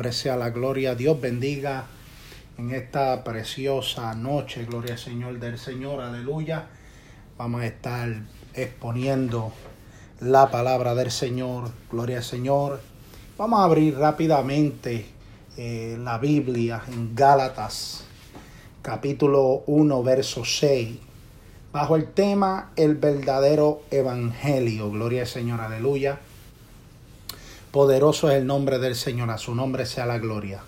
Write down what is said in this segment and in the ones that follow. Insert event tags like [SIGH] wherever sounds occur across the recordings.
Hombre sea la gloria. Dios bendiga en esta preciosa noche. Gloria al Señor del Señor. Aleluya. Vamos a estar exponiendo la palabra del Señor. Gloria al Señor. Vamos a abrir rápidamente eh, la Biblia en Gálatas, capítulo 1, verso 6. Bajo el tema El verdadero evangelio. Gloria al Señor. Aleluya. Poderoso es el nombre del Señor, a su nombre sea la gloria.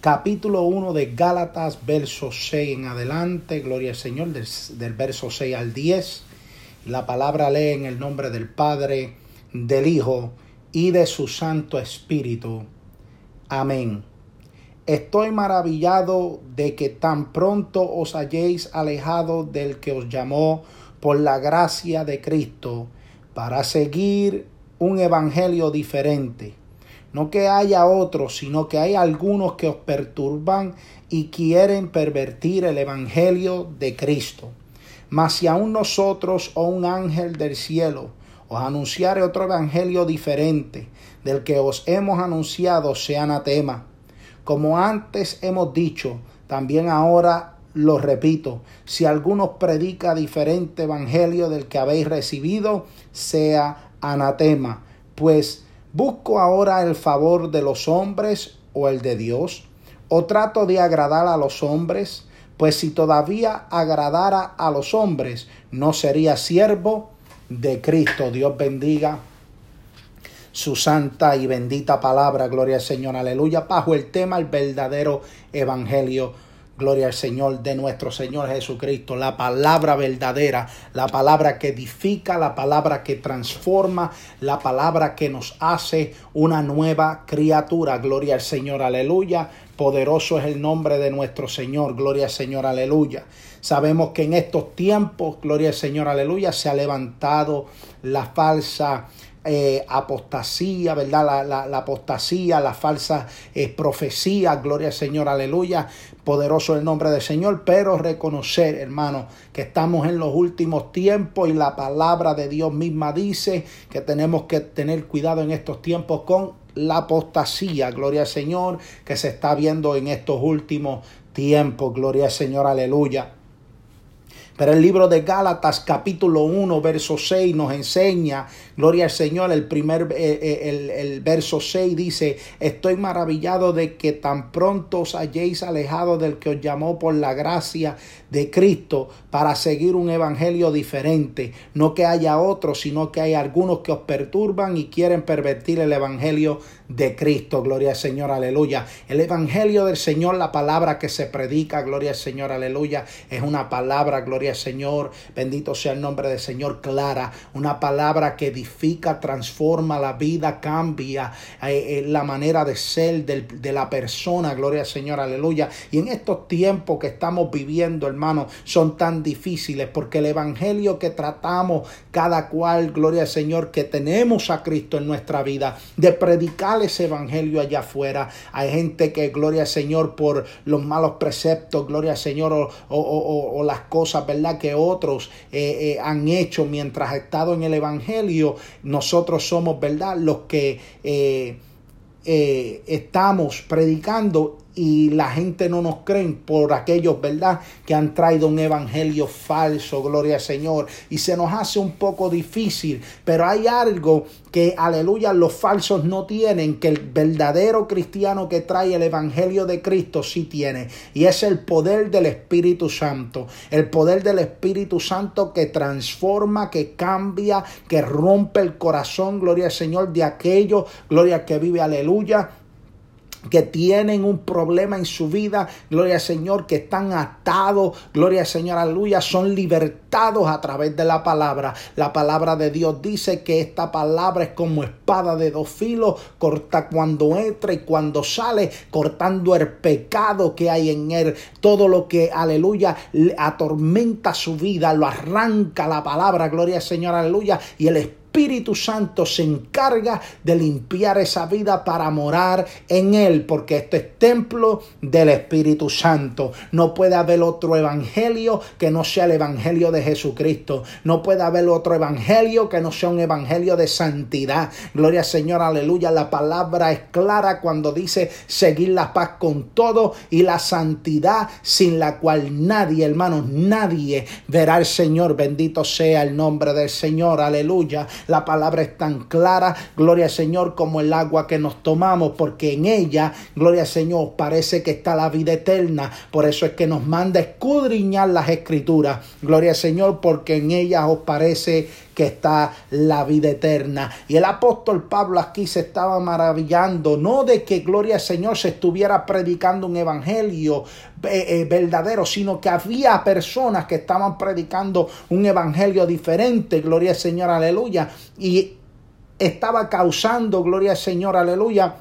Capítulo 1 de Gálatas, verso 6 en adelante, gloria al Señor, del, verso 6 al 10. La palabra lee en el nombre del Padre, del Hijo y de su Santo Espíritu. Amén. Estoy maravillado de que tan pronto os hayáis alejado del que os llamó por la gracia de Cristo para seguir un evangelio diferente. No que haya otros, sino que hay algunos que os perturban y quieren pervertir el evangelio de Cristo. Mas si aún nosotros o un ángel del cielo os anunciare otro evangelio diferente del que os hemos anunciado, sea anatema. Como antes hemos dicho, también ahora lo repito, si alguno predica diferente evangelio del que habéis recibido, sea anatema, pues busco ahora el favor de los hombres o el de Dios, o trato de agradar a los hombres, pues si todavía agradara a los hombres, no sería siervo de Cristo. Dios bendiga su santa y bendita palabra, gloria al Señor, aleluya, bajo el tema el verdadero evangelio Gloria al Señor de nuestro Señor Jesucristo, la palabra verdadera, la palabra que edifica, la palabra que transforma, la palabra que nos hace una nueva criatura. Gloria al Señor, aleluya. Poderoso es el nombre de nuestro Señor, gloria al Señor, aleluya. Sabemos que en estos tiempos, gloria al Señor, aleluya, se ha levantado la falsa eh, apostasía, ¿verdad? La, la, apostasía, la falsa eh, profecía, gloria al Señor, aleluya, poderoso el nombre del Señor, pero reconocer, hermano, que estamos en los últimos tiempos y la palabra de Dios misma dice que tenemos que tener cuidado en estos tiempos con la apostasía, gloria al Señor, que se está viendo en estos últimos tiempos, gloria al Señor, aleluya. Pero el libro de Gálatas capítulo 1 verso 6 nos enseña, gloria al Señor, el primer, eh, eh, el, el, verso 6 dice, estoy maravillado de que tan pronto os hayáis alejado del que os llamó por la gracia de Cristo para seguir un evangelio diferente. No que haya otros, sino que hay algunos que os perturban y quieren pervertir el evangelio de Cristo. Gloria al Señor, aleluya. El evangelio del Señor, la palabra que se predica, gloria al Señor, aleluya, es una palabra, gloria al Señor, bendito sea el nombre del Señor, clara, una palabra que edifica, transforma la vida, cambia eh, eh, la manera de ser del, de la persona, gloria al Señor, aleluya. Y en estos tiempos que estamos viviendo, hermano, son tan difíciles porque el evangelio que tratamos cada cual, gloria al Señor, que tenemos a Cristo en nuestra vida, de predicar ese evangelio allá afuera. Hay gente que, gloria al Señor, por los malos preceptos, gloria al Señor, o, las cosas, ¿verdad?, que otros eh, eh, han hecho mientras ha estado en el evangelio. Nosotros somos, ¿verdad?, los que eh, estamos predicando y la gente no nos cree por aquellos, ¿verdad?, que han traído un evangelio falso, gloria al Señor, y se nos hace un poco difícil, pero hay algo que, aleluya, los falsos no tienen, que el verdadero cristiano que trae el evangelio de Cristo sí tiene, y es el poder del Espíritu Santo, el poder del Espíritu Santo que transforma, que cambia, que rompe el corazón, gloria al Señor, de aquello, gloria que vive, aleluya que tienen un problema en su vida, gloria al Señor, que están atados, gloria al Señor, aleluya, son libertados a través de la palabra. La palabra de Dios dice que esta palabra es como espada de dos filos, corta cuando entra y cuando sale, cortando el pecado que hay en él, todo lo que, aleluya, atormenta su vida, lo arranca la palabra, gloria al Señor, aleluya, y el Espíritu Espíritu Santo se encarga de limpiar esa vida para morar en él, porque esto es templo del Espíritu Santo. No puede haber otro evangelio que no sea el evangelio de Jesucristo. No puede haber otro evangelio que no sea un evangelio de santidad. Gloria al Señor, aleluya. La palabra es clara cuando dice seguir la paz con todo y la santidad sin la cual nadie, hermanos, nadie verá al Señor. Bendito sea el nombre del Señor, aleluya. La palabra es tan clara, gloria al Señor, como el agua que nos tomamos, porque en ella, gloria al Señor, parece que está la vida eterna. Por eso es que nos manda escudriñar las escrituras. Gloria al Señor, porque en ella os parece que está la vida eterna. Y el apóstol Pablo aquí se estaba maravillando, no de que, gloria al Señor, se estuviera predicando un evangelio eh, eh, verdadero, sino que había personas que estaban predicando un evangelio diferente, gloria al Señor, aleluya. Y estaba causando, gloria al Señor, aleluya,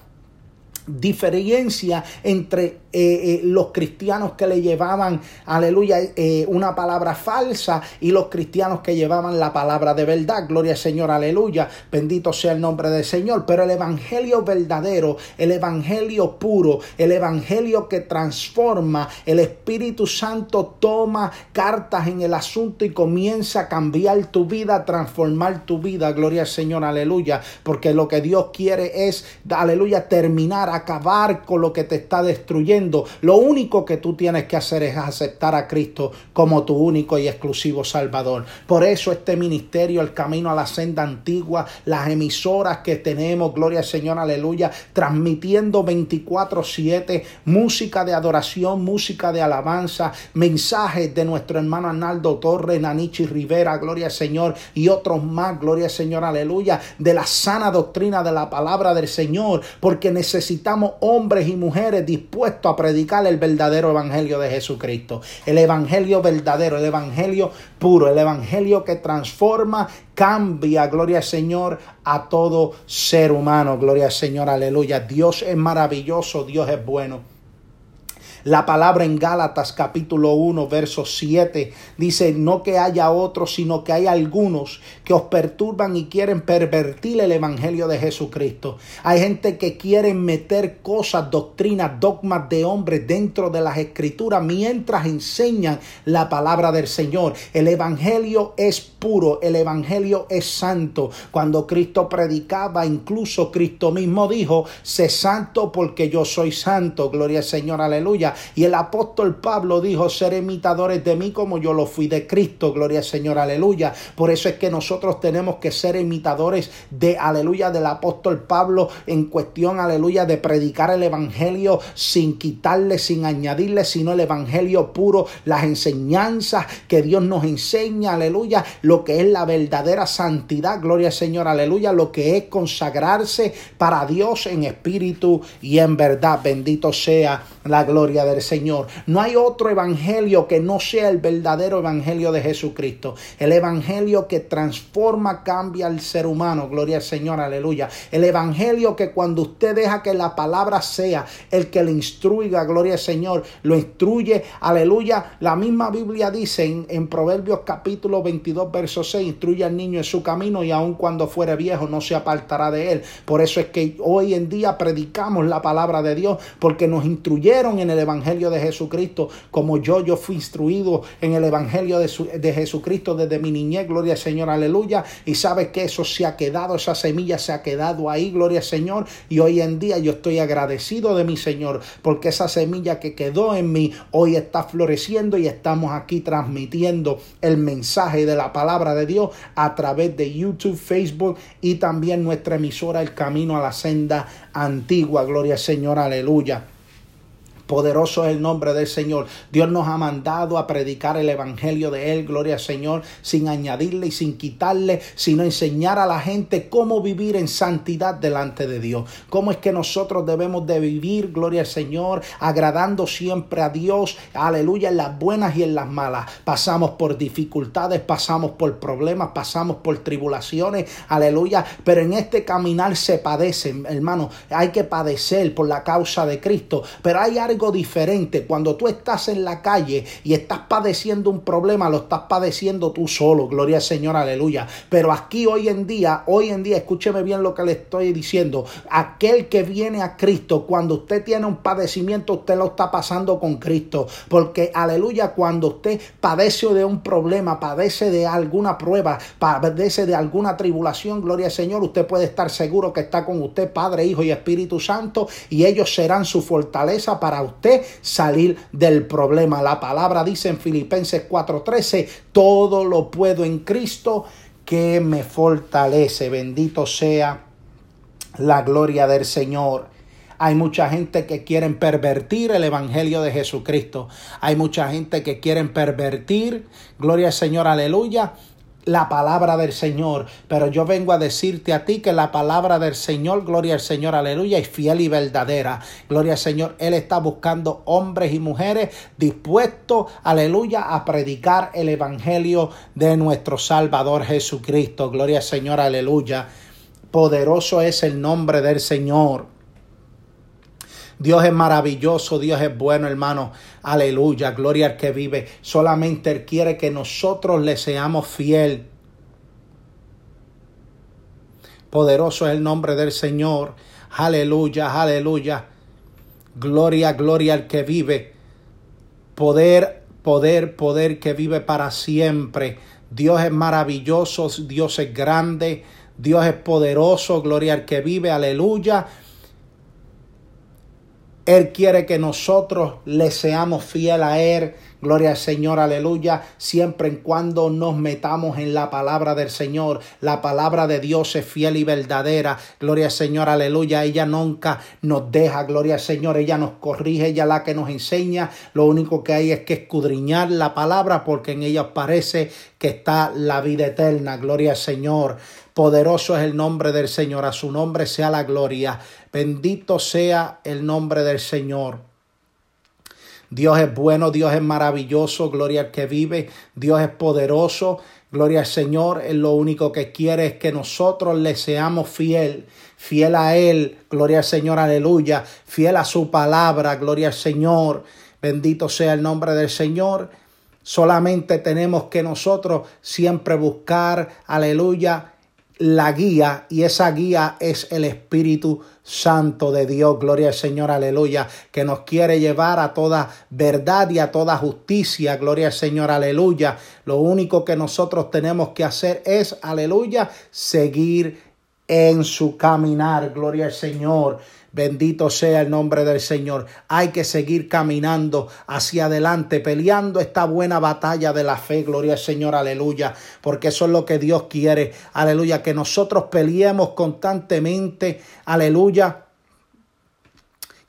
diferencia entre eh, eh, los cristianos que le llevaban, aleluya, eh, una palabra falsa y los cristianos que llevaban la palabra de verdad. Gloria al Señor, aleluya. Bendito sea el nombre del Señor. Pero el evangelio verdadero, el evangelio puro, el evangelio que transforma, el Espíritu Santo toma cartas en el asunto y comienza a cambiar tu vida, transformar tu vida. Gloria al Señor, aleluya. Porque lo que Dios quiere es, aleluya, terminar, acabar con lo que te está destruyendo lo único que tú tienes que hacer es aceptar a Cristo como tu único y exclusivo Salvador. Por eso este ministerio, el camino a la senda antigua, las emisoras que tenemos, gloria al Señor, aleluya, transmitiendo 24/7 música de adoración, música de alabanza, mensajes de nuestro hermano Arnaldo Torres, Nanichi Rivera, gloria al Señor, y otros más, gloria al Señor, aleluya, de la sana doctrina de la palabra del Señor, porque necesitamos hombres y mujeres dispuestos a predicar el verdadero evangelio de Jesucristo. El evangelio verdadero, el evangelio puro, el evangelio que transforma, cambia, gloria al Señor, a todo ser humano. Gloria al Señor, aleluya. Dios es maravilloso, Dios es bueno. La palabra en Gálatas capítulo 1, verso 7 dice, no que haya otros, sino que hay algunos que os perturban y quieren pervertir el Evangelio de Jesucristo. Hay gente que quiere meter cosas, doctrinas, dogmas de hombres dentro de las escrituras mientras enseñan la palabra del Señor. El Evangelio es puro, el Evangelio es santo. Cuando Cristo predicaba, incluso Cristo mismo dijo, sé santo porque yo soy santo. Gloria al Señor, aleluya. Y el apóstol Pablo dijo, ser imitadores de mí como yo lo fui de Cristo, gloria al Señor, aleluya. Por eso es que nosotros tenemos que ser imitadores de, aleluya, del apóstol Pablo en cuestión, aleluya, de predicar el Evangelio sin quitarle, sin añadirle, sino el Evangelio puro, las enseñanzas que Dios nos enseña, aleluya, lo que es la verdadera santidad, gloria al Señor, aleluya, lo que es consagrarse para Dios en espíritu y en verdad. Bendito sea la gloria del Señor. No hay otro evangelio que no sea el verdadero evangelio de Jesucristo. El evangelio que transforma, cambia al ser humano. Gloria al Señor, aleluya. El evangelio que cuando usted deja que la palabra sea el que le instruiga, gloria al Señor, lo instruye, aleluya. La misma Biblia dice en, en Proverbios capítulo 22, verso 6, instruye al niño en su camino y aun cuando fuere viejo no se apartará de él. Por eso es que hoy en día predicamos la palabra de Dios porque nos instruyeron en el Evangelio de Jesucristo, como yo, yo fui instruido en el Evangelio de, de Jesucristo desde mi niñez, gloria al Señor, aleluya. Y sabe que eso se ha quedado, esa semilla se ha quedado ahí, gloria al Señor. Y hoy en día yo estoy agradecido de mi Señor, porque esa semilla que quedó en mí hoy está floreciendo y estamos aquí transmitiendo el mensaje de la palabra de Dios a través de YouTube, Facebook y también nuestra emisora El Camino a la Senda Antigua, gloria al Señor, aleluya. Poderoso es el nombre del Señor. Dios nos ha mandado a predicar el Evangelio de Él, gloria al Señor, sin añadirle y sin quitarle, sino enseñar a la gente cómo vivir en santidad delante de Dios. Cómo es que nosotros debemos de vivir, gloria al Señor, agradando siempre a Dios, aleluya, en las buenas y en las malas. Pasamos por dificultades, pasamos por problemas, pasamos por tribulaciones, aleluya, pero en este caminar se padece, hermano, hay que padecer por la causa de Cristo, pero hay algo diferente. Cuando tú estás en la calle y estás padeciendo un problema, lo estás padeciendo tú solo. Gloria al Señor, aleluya. Pero aquí hoy en día, hoy en día, escúcheme bien lo que le estoy diciendo. Aquel que viene a Cristo, cuando usted tiene un padecimiento, usted lo está pasando con Cristo. Porque, aleluya, cuando usted padece de un problema, padece de alguna prueba, padece de alguna tribulación, gloria al Señor, usted puede estar seguro que está con usted, Padre, Hijo y Espíritu Santo, y ellos serán su fortaleza para usted salir del problema. La palabra dice en Filipenses 4:13, todo lo puedo en Cristo que me fortalece. Bendito sea la gloria del Señor. Hay mucha gente que quieren pervertir el Evangelio de Jesucristo. Hay mucha gente que quieren pervertir, gloria al Señor, aleluya, la palabra del Señor. Pero yo vengo a decirte a ti que la palabra del Señor, gloria al Señor, aleluya, es fiel y verdadera. Gloria al Señor. Él está buscando hombres y mujeres dispuestos, aleluya, a predicar el Evangelio de nuestro Salvador Jesucristo. Gloria al Señor, aleluya. Poderoso es el nombre del Señor. Dios es maravilloso, Dios es bueno, hermano. Aleluya, gloria al que vive. Solamente Él quiere que nosotros le seamos fiel. Poderoso es el nombre del Señor. Aleluya, aleluya. Gloria, gloria al que vive. Poder, poder, poder que vive para siempre. Dios es maravilloso, Dios es grande, Dios es poderoso, gloria al que vive, aleluya. Él quiere que nosotros le seamos fiel a Él. Gloria al Señor, aleluya. Siempre en cuando nos metamos en la palabra del Señor. La palabra de Dios es fiel y verdadera. Gloria al Señor, aleluya. Ella nunca nos deja. Gloria al Señor. Ella nos corrige. Ella la que nos enseña. Lo único que hay es que escudriñar la palabra porque en ella parece que está la vida eterna. Gloria al Señor. Poderoso es el nombre del Señor, a su nombre sea la gloria. Bendito sea el nombre del Señor. Dios es bueno, Dios es maravilloso, gloria al que vive, Dios es poderoso, gloria al Señor. Él lo único que quiere es que nosotros le seamos fiel, fiel a Él, gloria al Señor, aleluya, fiel a su palabra, gloria al Señor. Bendito sea el nombre del Señor. Solamente tenemos que nosotros siempre buscar, aleluya, la guía y esa guía es el Espíritu Santo de Dios, gloria al Señor, aleluya, que nos quiere llevar a toda verdad y a toda justicia, gloria al Señor, aleluya. Lo único que nosotros tenemos que hacer es, aleluya, seguir en su caminar, gloria al Señor. Bendito sea el nombre del Señor. Hay que seguir caminando hacia adelante, peleando esta buena batalla de la fe. Gloria al Señor, aleluya. Porque eso es lo que Dios quiere. Aleluya. Que nosotros peleemos constantemente. Aleluya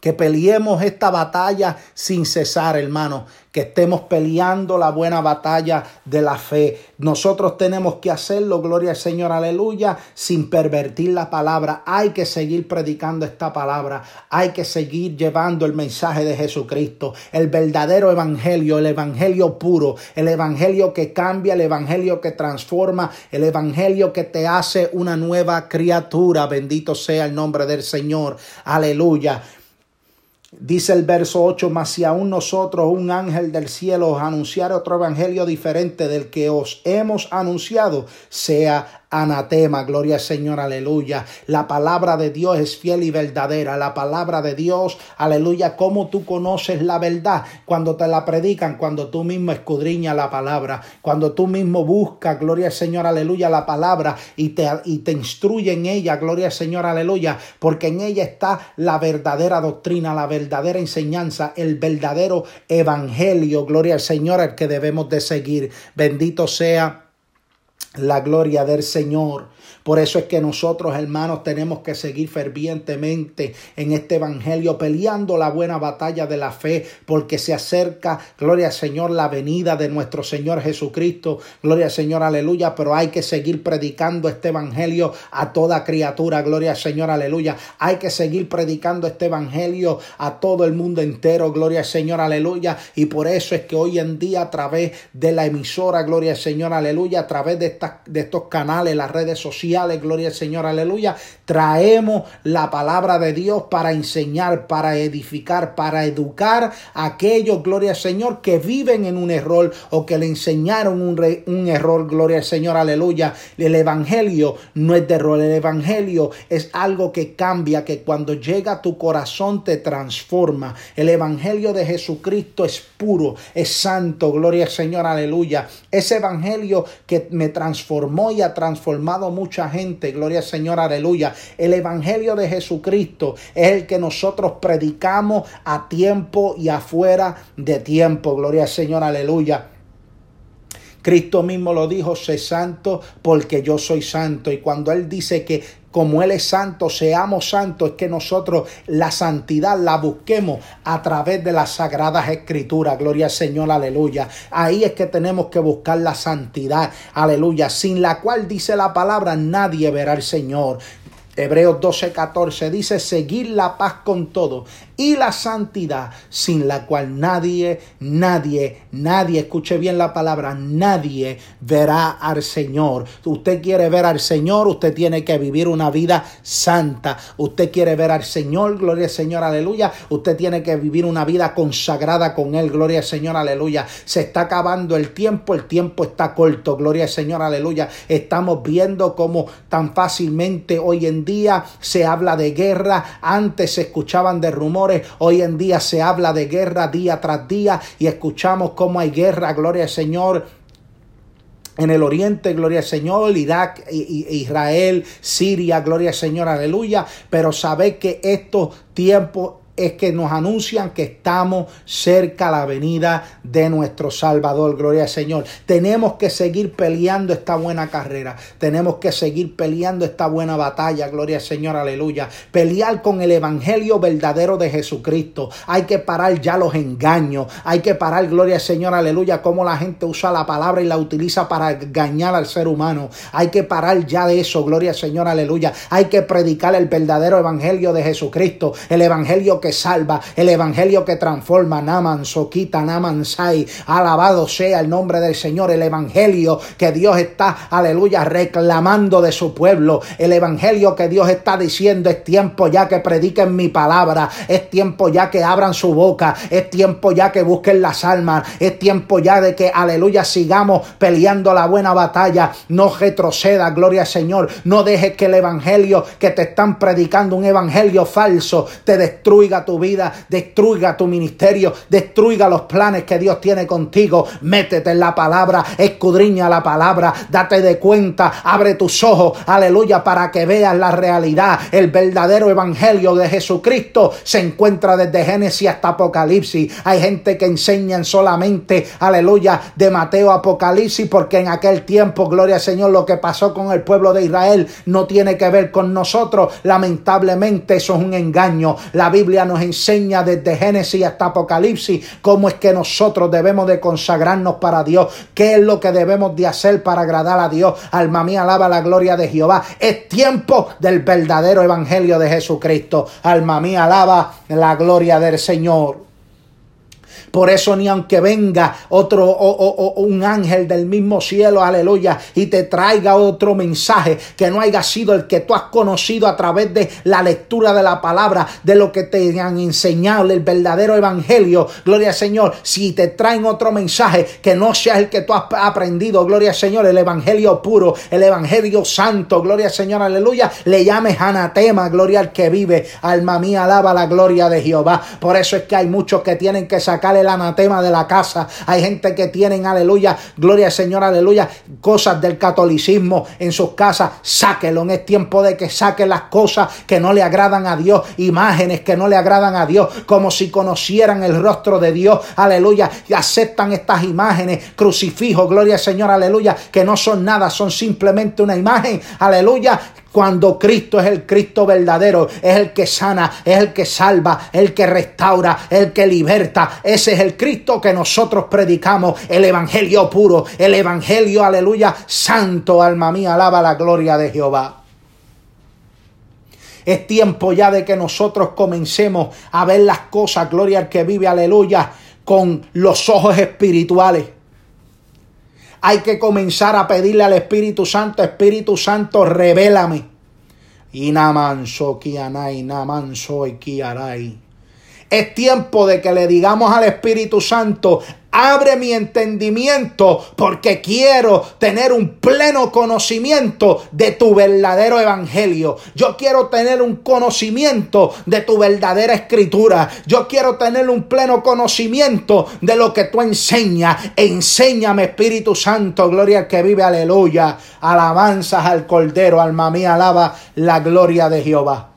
que peleemos esta batalla sin cesar, hermano, que estemos peleando la buena batalla de la fe. Nosotros tenemos que hacerlo, gloria al Señor, aleluya, sin pervertir la palabra. Hay que seguir predicando esta palabra, hay que seguir llevando el mensaje de Jesucristo, el verdadero evangelio, el evangelio puro, el evangelio que cambia, el evangelio que transforma, el evangelio que te hace una nueva criatura. Bendito sea el nombre del Señor, aleluya. Dice el verso 8, mas si aún nosotros, un ángel del cielo, os anunciar otro evangelio diferente del que os hemos anunciado, sea anatema. Gloria al Señor, aleluya. La palabra de Dios es fiel y verdadera. La palabra de Dios, aleluya. Como tú conoces la verdad cuando te la predican, cuando tú mismo escudriñas la palabra, cuando tú mismo buscas, gloria al Señor, aleluya, la palabra y te, y te instruye en ella, gloria al Señor, aleluya, porque en ella está la verdadera doctrina, la verdadera enseñanza, el verdadero evangelio, gloria al Señor, el que debemos de seguir. Bendito sea la gloria del Señor. Por eso es que nosotros, hermanos, tenemos que seguir fervientemente en este Evangelio, peleando la buena batalla de la fe, porque se acerca, gloria al Señor, la venida de nuestro Señor Jesucristo. Gloria al Señor, aleluya. Pero hay que seguir predicando este Evangelio a toda criatura. Gloria al Señor, aleluya. Hay que seguir predicando este Evangelio a todo el mundo entero. Gloria al Señor, aleluya. Y por eso es que hoy en día, a través de la emisora, gloria al Señor, aleluya, a través de de estos canales, las redes sociales, gloria al Señor, aleluya, traemos la palabra de Dios para enseñar, para edificar, para educar a aquellos, gloria al Señor, que viven en un error o que le enseñaron un, un error, gloria al Señor, aleluya. El Evangelio no es de error, el Evangelio es algo que cambia, que cuando llega a tu corazón te transforma. El Evangelio de Jesucristo es puro, es santo, gloria al Señor, aleluya. Ese Evangelio que me transformó y ha transformado mucha gente, gloria al Señor, aleluya. El Evangelio de Jesucristo es el que nosotros predicamos a tiempo y afuera de tiempo. Gloria al Señor, aleluya. Cristo mismo lo dijo, sé santo porque yo soy santo. Y cuando Él dice que como Él es santo, seamos santos, es que nosotros la santidad la busquemos a través de las sagradas escrituras. Gloria al Señor, aleluya. Ahí es que tenemos que buscar la santidad, aleluya, sin la cual dice la palabra, nadie verá al Señor. Hebreos 12, 14 dice, seguir la paz con todo y la santidad, sin la cual nadie, nadie, nadie, escuche bien la palabra, nadie verá al Señor. Usted quiere ver al Señor, usted tiene que vivir una vida santa. Usted quiere ver al Señor, gloria al Señor, aleluya. Usted tiene que vivir una vida consagrada con Él, gloria al Señor, aleluya. Se está acabando el tiempo, el tiempo está corto, gloria al Señor, aleluya. Estamos viendo cómo tan fácilmente hoy en día se habla de guerra, antes se escuchaban de rumores, hoy en día se habla de guerra día tras día y escuchamos cómo hay guerra, gloria al Señor en el oriente, gloria al Señor, Irak, Israel, Siria, gloria al Señor, aleluya. Pero sabéis que estos tiempos es que nos anuncian que estamos cerca a la venida de nuestro Salvador. Gloria al Señor. Tenemos que seguir peleando esta buena carrera. Tenemos que seguir peleando esta buena batalla. Gloria al Señor. Aleluya. Pelear con el Evangelio verdadero de Jesucristo. Hay que parar ya los engaños. Hay que parar, gloria al Señor. Aleluya. Cómo la gente usa la palabra y la utiliza para engañar al ser humano. Hay que parar ya de eso. Gloria al Señor. Aleluya. Hay que predicar el verdadero Evangelio de Jesucristo. El Evangelio que salva, el evangelio que transforma, Naman, Soquita, Naman, Sai, alabado sea el nombre del Señor, el evangelio que Dios está, aleluya, reclamando de su pueblo, el evangelio que Dios está diciendo, es tiempo ya que prediquen mi palabra, es tiempo ya que abran su boca, es tiempo ya que busquen las almas, es tiempo ya de que, aleluya, sigamos peleando la buena batalla, no retroceda, gloria al Señor, no dejes que el evangelio que te están predicando, un evangelio falso, te tu vida, destruiga tu ministerio, destruiga los planes que Dios tiene contigo. Métete en la palabra, escudriña la palabra, date de cuenta, abre tus ojos, aleluya, para que veas la realidad. El verdadero evangelio de Jesucristo se encuentra desde Génesis hasta Apocalipsis. Hay gente que enseñan solamente, aleluya, de Mateo Apocalipsis, porque en aquel tiempo, gloria al Señor, lo que pasó con el pueblo de Israel no tiene que ver con nosotros. Lamentablemente eso es un engaño. La Biblia nos enseña desde Génesis hasta Apocalipsis cómo es que nosotros debemos de consagrarnos para Dios, qué es lo que debemos de hacer para agradar a Dios. Alma mía, alaba la gloria de Jehová. Es tiempo del verdadero evangelio de Jesucristo. Alma mía, alaba la gloria del Señor. Por eso ni aunque venga otro o, un ángel del mismo cielo, aleluya, y te traiga otro mensaje que no haya sido el que tú has conocido a través de la lectura de la palabra, de lo que te han enseñado, el verdadero evangelio, gloria al Señor. Si te traen otro mensaje que no sea el que tú has aprendido, gloria al Señor, el evangelio puro, el evangelio santo, gloria al Señor, aleluya, le llames anatema, gloria al que vive, alma mía, alaba la gloria de Jehová. Por eso es que hay muchos que tienen que sacar el anatema de la casa. Hay gente que tienen, aleluya, gloria al Señor, aleluya, cosas del catolicismo en sus casas. Sáquelo, es tiempo de que saquen las cosas que no le agradan a Dios, imágenes que no le agradan a Dios, como si conocieran el rostro de Dios, aleluya, y aceptan estas imágenes, crucifijos, gloria al Señor, aleluya, que no son nada, son simplemente una imagen, aleluya, cuando Cristo es el Cristo verdadero, es el que sana, es el que salva, el que restaura, el que liberta. Ese es el Cristo que nosotros predicamos, el Evangelio puro, el Evangelio, aleluya, santo, alma mía, alaba la gloria de Jehová. Es tiempo ya de que nosotros comencemos a ver las cosas, gloria al que vive, aleluya, con los ojos espirituales. Hay que comenzar a pedirle al Espíritu Santo, Espíritu Santo, revélame. Es tiempo de que le digamos al Espíritu Santo, Abre mi entendimiento porque quiero tener un pleno conocimiento de tu verdadero evangelio. Yo quiero tener un conocimiento de tu verdadera escritura. Yo quiero tener un pleno conocimiento de lo que tú enseñas. Enséñame, Espíritu Santo, gloria al que vive, aleluya. Alabanzas al Cordero, alma mía, alaba la gloria de Jehová.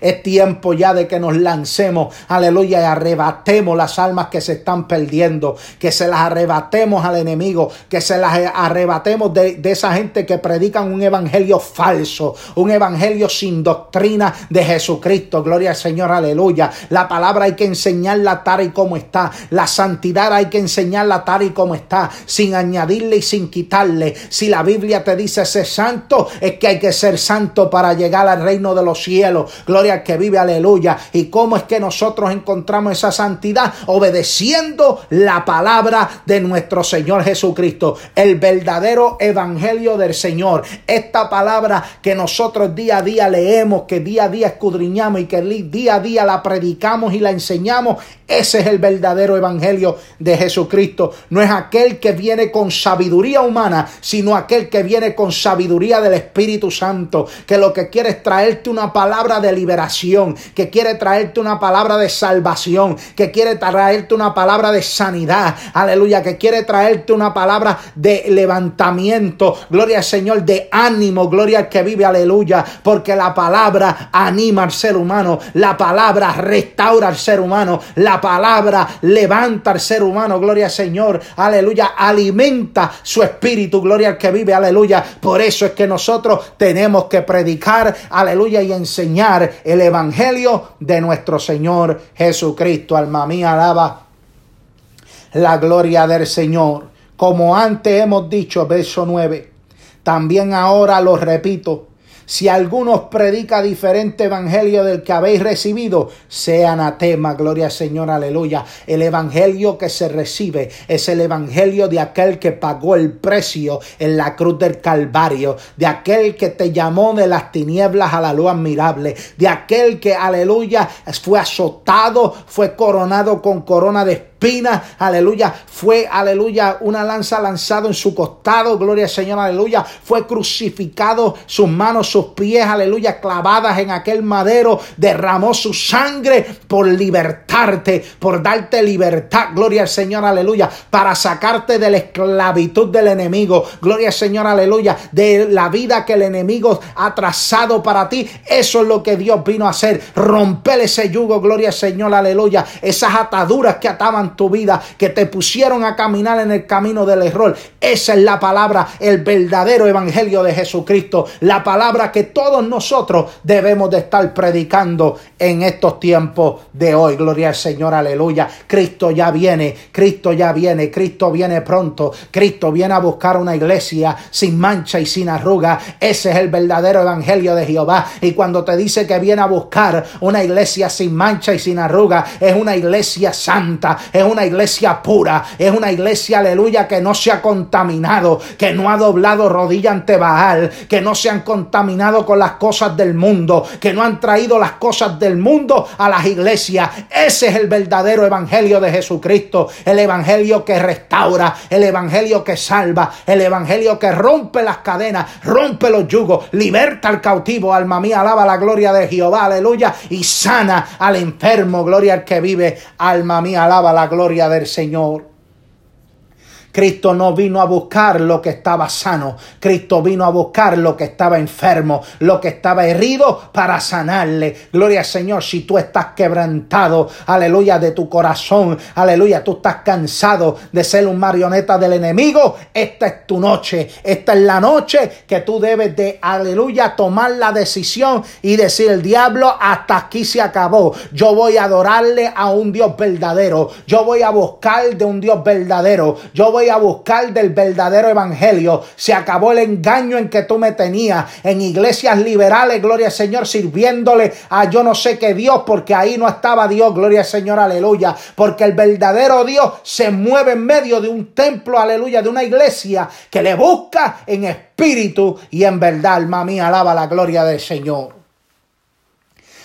Es tiempo ya de que nos lancemos, aleluya, y arrebatemos las almas que se están perdiendo, que se las arrebatemos al enemigo, que se las arrebatemos de, esa gente que predican un evangelio falso, un evangelio sin doctrina de Jesucristo. Gloria al Señor, aleluya. La palabra hay que enseñarla tal y como está. La santidad hay que enseñarla tal y como está, sin añadirle y sin quitarle. Si la Biblia te dice ser santo, es que hay que ser santo para llegar al reino de los cielos. Gloria que vive, aleluya. ¿Y cómo es que nosotros encontramos esa santidad? Obedeciendo la palabra de nuestro Señor Jesucristo, el verdadero evangelio del Señor. Esta palabra que nosotros día a día leemos, que día a día escudriñamos y que día a día la predicamos y la enseñamos, ese es el verdadero evangelio de Jesucristo. No es aquel que viene con sabiduría humana, sino aquel que viene con sabiduría del Espíritu Santo, que lo que quiere es traerte una palabra de que quiere traerte una palabra de salvación, que quiere traerte una palabra de sanidad, aleluya, que quiere traerte una palabra de levantamiento, gloria al Señor, de ánimo, gloria al que vive, aleluya, porque la palabra anima al ser humano, la palabra restaura al ser humano, la palabra levanta al ser humano, gloria al Señor, aleluya, alimenta su espíritu, gloria al que vive, aleluya. Por eso es que nosotros tenemos que predicar, aleluya, y enseñar el Evangelio de nuestro Señor Jesucristo. Alma mía, alaba la gloria del Señor. Como antes hemos dicho, verso 9, también ahora lo repito, si alguno predica diferente evangelio del que habéis recibido, sea anatema, gloria al Señor, aleluya. El evangelio que se recibe es el evangelio de aquel que pagó el precio en la cruz del Calvario, de aquel que te llamó de las tinieblas a la luz admirable, de aquel que, aleluya, fue azotado, fue coronado con corona de espina, aleluya, fue, aleluya, una lanza lanzado en su costado, gloria al Señor, aleluya, fue crucificado, sus manos, sus pies, aleluya, clavadas en aquel madero, derramó su sangre por libertarte, por darte libertad, gloria al Señor, aleluya, para sacarte de la esclavitud del enemigo, gloria al Señor, aleluya, de la vida que el enemigo ha trazado para ti, eso es lo que Dios vino a hacer, romper ese yugo, gloria al Señor, aleluya, esas ataduras que ataban tu vida, que te pusieron a caminar en el camino del error. Esa es la palabra, el verdadero evangelio de Jesucristo, la palabra que todos nosotros debemos de estar predicando en estos tiempos de hoy. Gloria al Señor, aleluya. Cristo ya viene, Cristo ya viene, Cristo viene pronto, Cristo viene a buscar una iglesia sin mancha y sin arruga. Ese es el verdadero evangelio de Jehová. Y cuando te dice que viene a buscar una iglesia sin mancha y sin arruga, es una iglesia santa, es una iglesia pura, es una iglesia, aleluya, que no se ha contaminado, que no ha doblado rodilla ante Baal, que no se han contaminado con las cosas del mundo, que no han traído las cosas del mundo a las iglesias. Ese es el verdadero evangelio de Jesucristo, el evangelio que restaura, el evangelio que salva, el evangelio que rompe las cadenas, rompe los yugos, liberta al cautivo, alma mía, alaba la gloria de Jehová, aleluya, y sana al enfermo, gloria al que vive, alma mía, alaba la gloria del Señor. Cristo no vino a buscar lo que estaba sano. Cristo vino a buscar lo que estaba enfermo, lo que estaba herido para sanarle. Gloria al Señor, si tú estás quebrantado, aleluya, de tu corazón, aleluya, tú estás cansado de ser un marioneta del enemigo, esta es tu noche. Esta es la noche que tú debes de, aleluya, tomar la decisión y decir, el diablo, hasta aquí se acabó. Yo voy a adorarle a un Dios verdadero. Yo voy a buscar de un Dios verdadero. Yo voy a buscar del verdadero evangelio. Se acabó el engaño en que tú me tenías en iglesias liberales, gloria al Señor, sirviéndole a yo no sé qué Dios, porque ahí no estaba Dios, gloria al Señor, aleluya. Porque el verdadero Dios se mueve en medio de un templo, aleluya, de una iglesia que le busca en espíritu y en verdad, alma mía, alaba la gloria del Señor.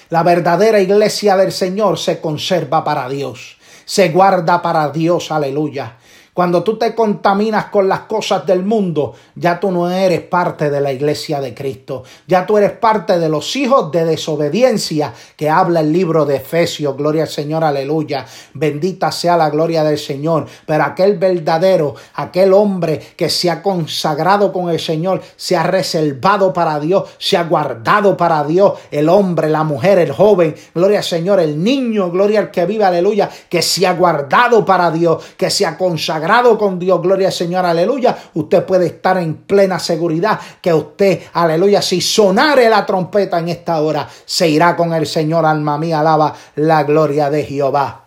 La verdadera iglesia del Señor se conserva para Dios, se guarda para Dios, aleluya. Cuando tú te contaminas con las cosas del mundo, ya tú no eres parte de la iglesia de Cristo. Ya tú eres parte de los hijos de desobediencia que habla el libro de Efesios. Gloria al Señor, aleluya. Bendita sea la gloria del Señor. Pero aquel verdadero, aquel hombre que se ha consagrado con el Señor, se ha reservado para Dios, se ha guardado para Dios. El hombre, la mujer, el joven, gloria al Señor, el niño, gloria al que vive, aleluya, que se ha guardado para Dios, que se ha consagrado con Dios, gloria al Señor, aleluya, usted puede estar en plena seguridad que usted, aleluya, si sonare la trompeta en esta hora, se irá con el Señor, alma mía, alaba la gloria de Jehová.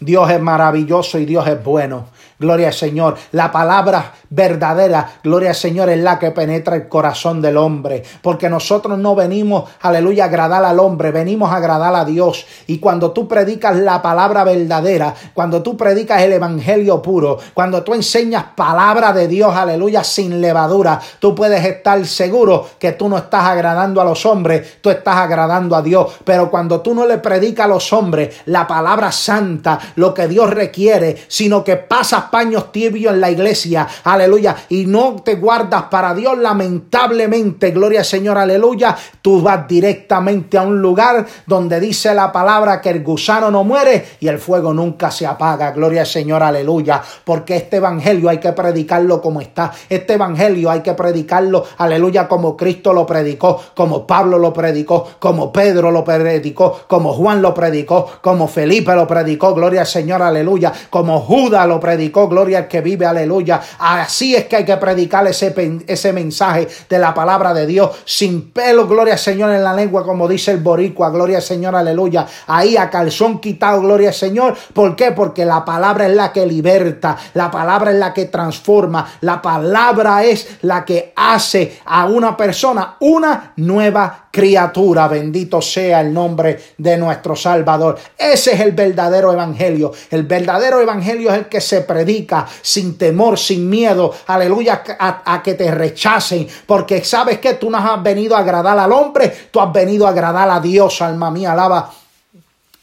Dios es maravilloso y Dios es bueno. Gloria al Señor. La palabra verdadera, gloria al Señor, es la que penetra el corazón del hombre. Porque nosotros no venimos, aleluya, a agradar al hombre, venimos a agradar a Dios. Y cuando tú predicas la palabra verdadera, cuando tú predicas el evangelio puro, cuando tú enseñas palabra de Dios, aleluya, sin levadura, tú puedes estar seguro que tú no estás agradando a los hombres, tú estás agradando a Dios. Pero cuando tú no le predicas a los hombres la palabra santa, lo que Dios requiere, sino que pasas paños tibios en la iglesia, aleluya, y no te guardas para Dios, lamentablemente, gloria al Señor, aleluya, tú vas directamente a un lugar donde dice la palabra que el gusano no muere y el fuego nunca se apaga, gloria al Señor, aleluya, porque este evangelio hay que predicarlo como está, este evangelio hay que predicarlo, aleluya, como Cristo lo predicó, como Pablo lo predicó, como Pedro lo predicó, como Juan lo predicó, como Felipe lo predicó, gloria al Señor, aleluya, como Judas lo predicó, gloria al que vive, aleluya. Así es que hay que predicar ese, ese mensaje de la palabra de Dios, sin pelo, gloria al Señor en la lengua, como dice el boricua, gloria al Señor, aleluya. Ahí a calzón quitado, gloria al Señor. ¿Por qué? Porque la palabra es la que liberta, la palabra es la que transforma, la palabra es la que hace a una persona una nueva criatura. Bendito sea el nombre de nuestro Salvador. Ese es el verdadero evangelio. El verdadero evangelio es el que se predica sin temor, sin miedo. Aleluya, a, que te rechacen. Porque sabes que tú no has venido a agradar al hombre, tú has venido a agradar a Dios, alma mía. Alaba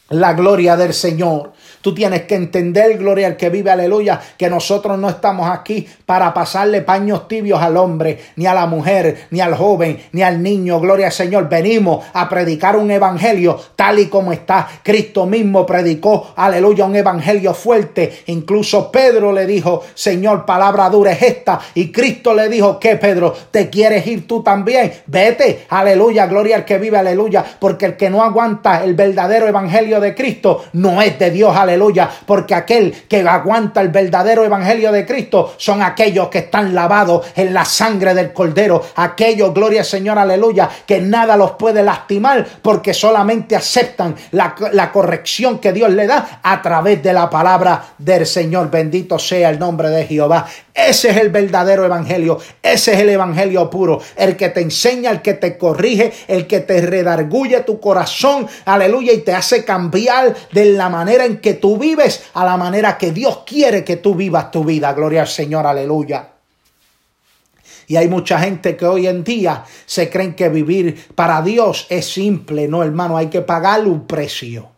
la gloria del Señor. Tú tienes que entender, gloria al que vive, aleluya, que nosotros no estamos aquí para pasarle paños tibios al hombre, ni a la mujer, ni al joven, ni al niño, gloria al Señor. Venimos a predicar un evangelio tal y como está. Cristo mismo predicó, aleluya, un evangelio fuerte. Incluso Pedro le dijo, Señor, palabra dura es esta. Y Cristo le dijo, ¿qué Pedro? ¿Te quieres ir tú también? Vete, aleluya, gloria al que vive, aleluya, porque el que no aguanta el verdadero evangelio de Cristo no es de Dios, aleluya aleluya, porque aquel que aguanta el verdadero evangelio de Cristo son aquellos que están lavados en la sangre del Cordero, aquellos, gloria al Señor, aleluya, que nada los puede lastimar porque solamente aceptan la, la corrección que Dios le da a través de la palabra del Señor. Bendito sea el nombre de Jehová. Ese es el verdadero evangelio, ese es el evangelio puro, el que te enseña, el que te corrige, el que te redarguye tu corazón, aleluya, y te hace cambiar de la manera en que tú vives a la manera que Dios quiere que tú vivas tu vida. Gloria al Señor, aleluya. Y hay mucha gente que hoy en día se creen que vivir para Dios es simple. No, hermano, hay que pagar un precio.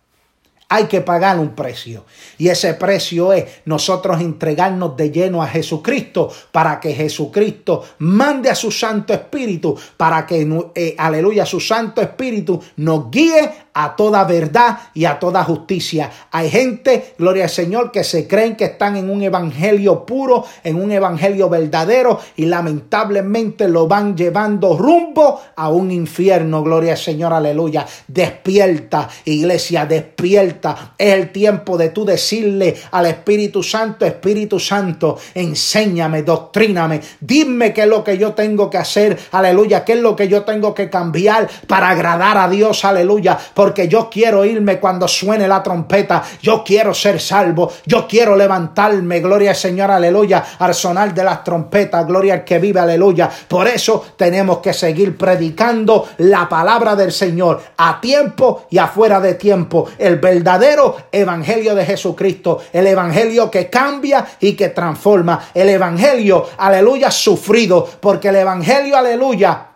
Hay que pagar un precio. Y ese precio es nosotros entregarnos de lleno a Jesucristo para que Jesucristo mande a su Santo Espíritu, para que, eh, aleluya, su Santo Espíritu nos guíe a toda verdad y a toda justicia. Hay gente, gloria al Señor, que se creen que están en un evangelio puro, en un evangelio verdadero y lamentablemente lo van llevando rumbo a un infierno. Gloria al Señor, aleluya. Despierta, iglesia, despierta Es el tiempo de tú decirle al Espíritu Santo, Espíritu Santo, enséñame, doctríname, dime qué es lo que yo tengo que hacer, aleluya, qué es lo que yo tengo que cambiar para agradar a Dios, aleluya, porque yo quiero irme cuando suene la trompeta, yo quiero ser salvo, yo quiero levantarme, gloria al Señor, aleluya, al sonar de las trompetas, gloria al que vive, aleluya. Por eso tenemos que seguir predicando la palabra del Señor a tiempo y afuera de tiempo, el verdadero evangelio de Jesucristo, el evangelio que cambia y que transforma, el evangelio, aleluya, sufrido, porque el evangelio, aleluya,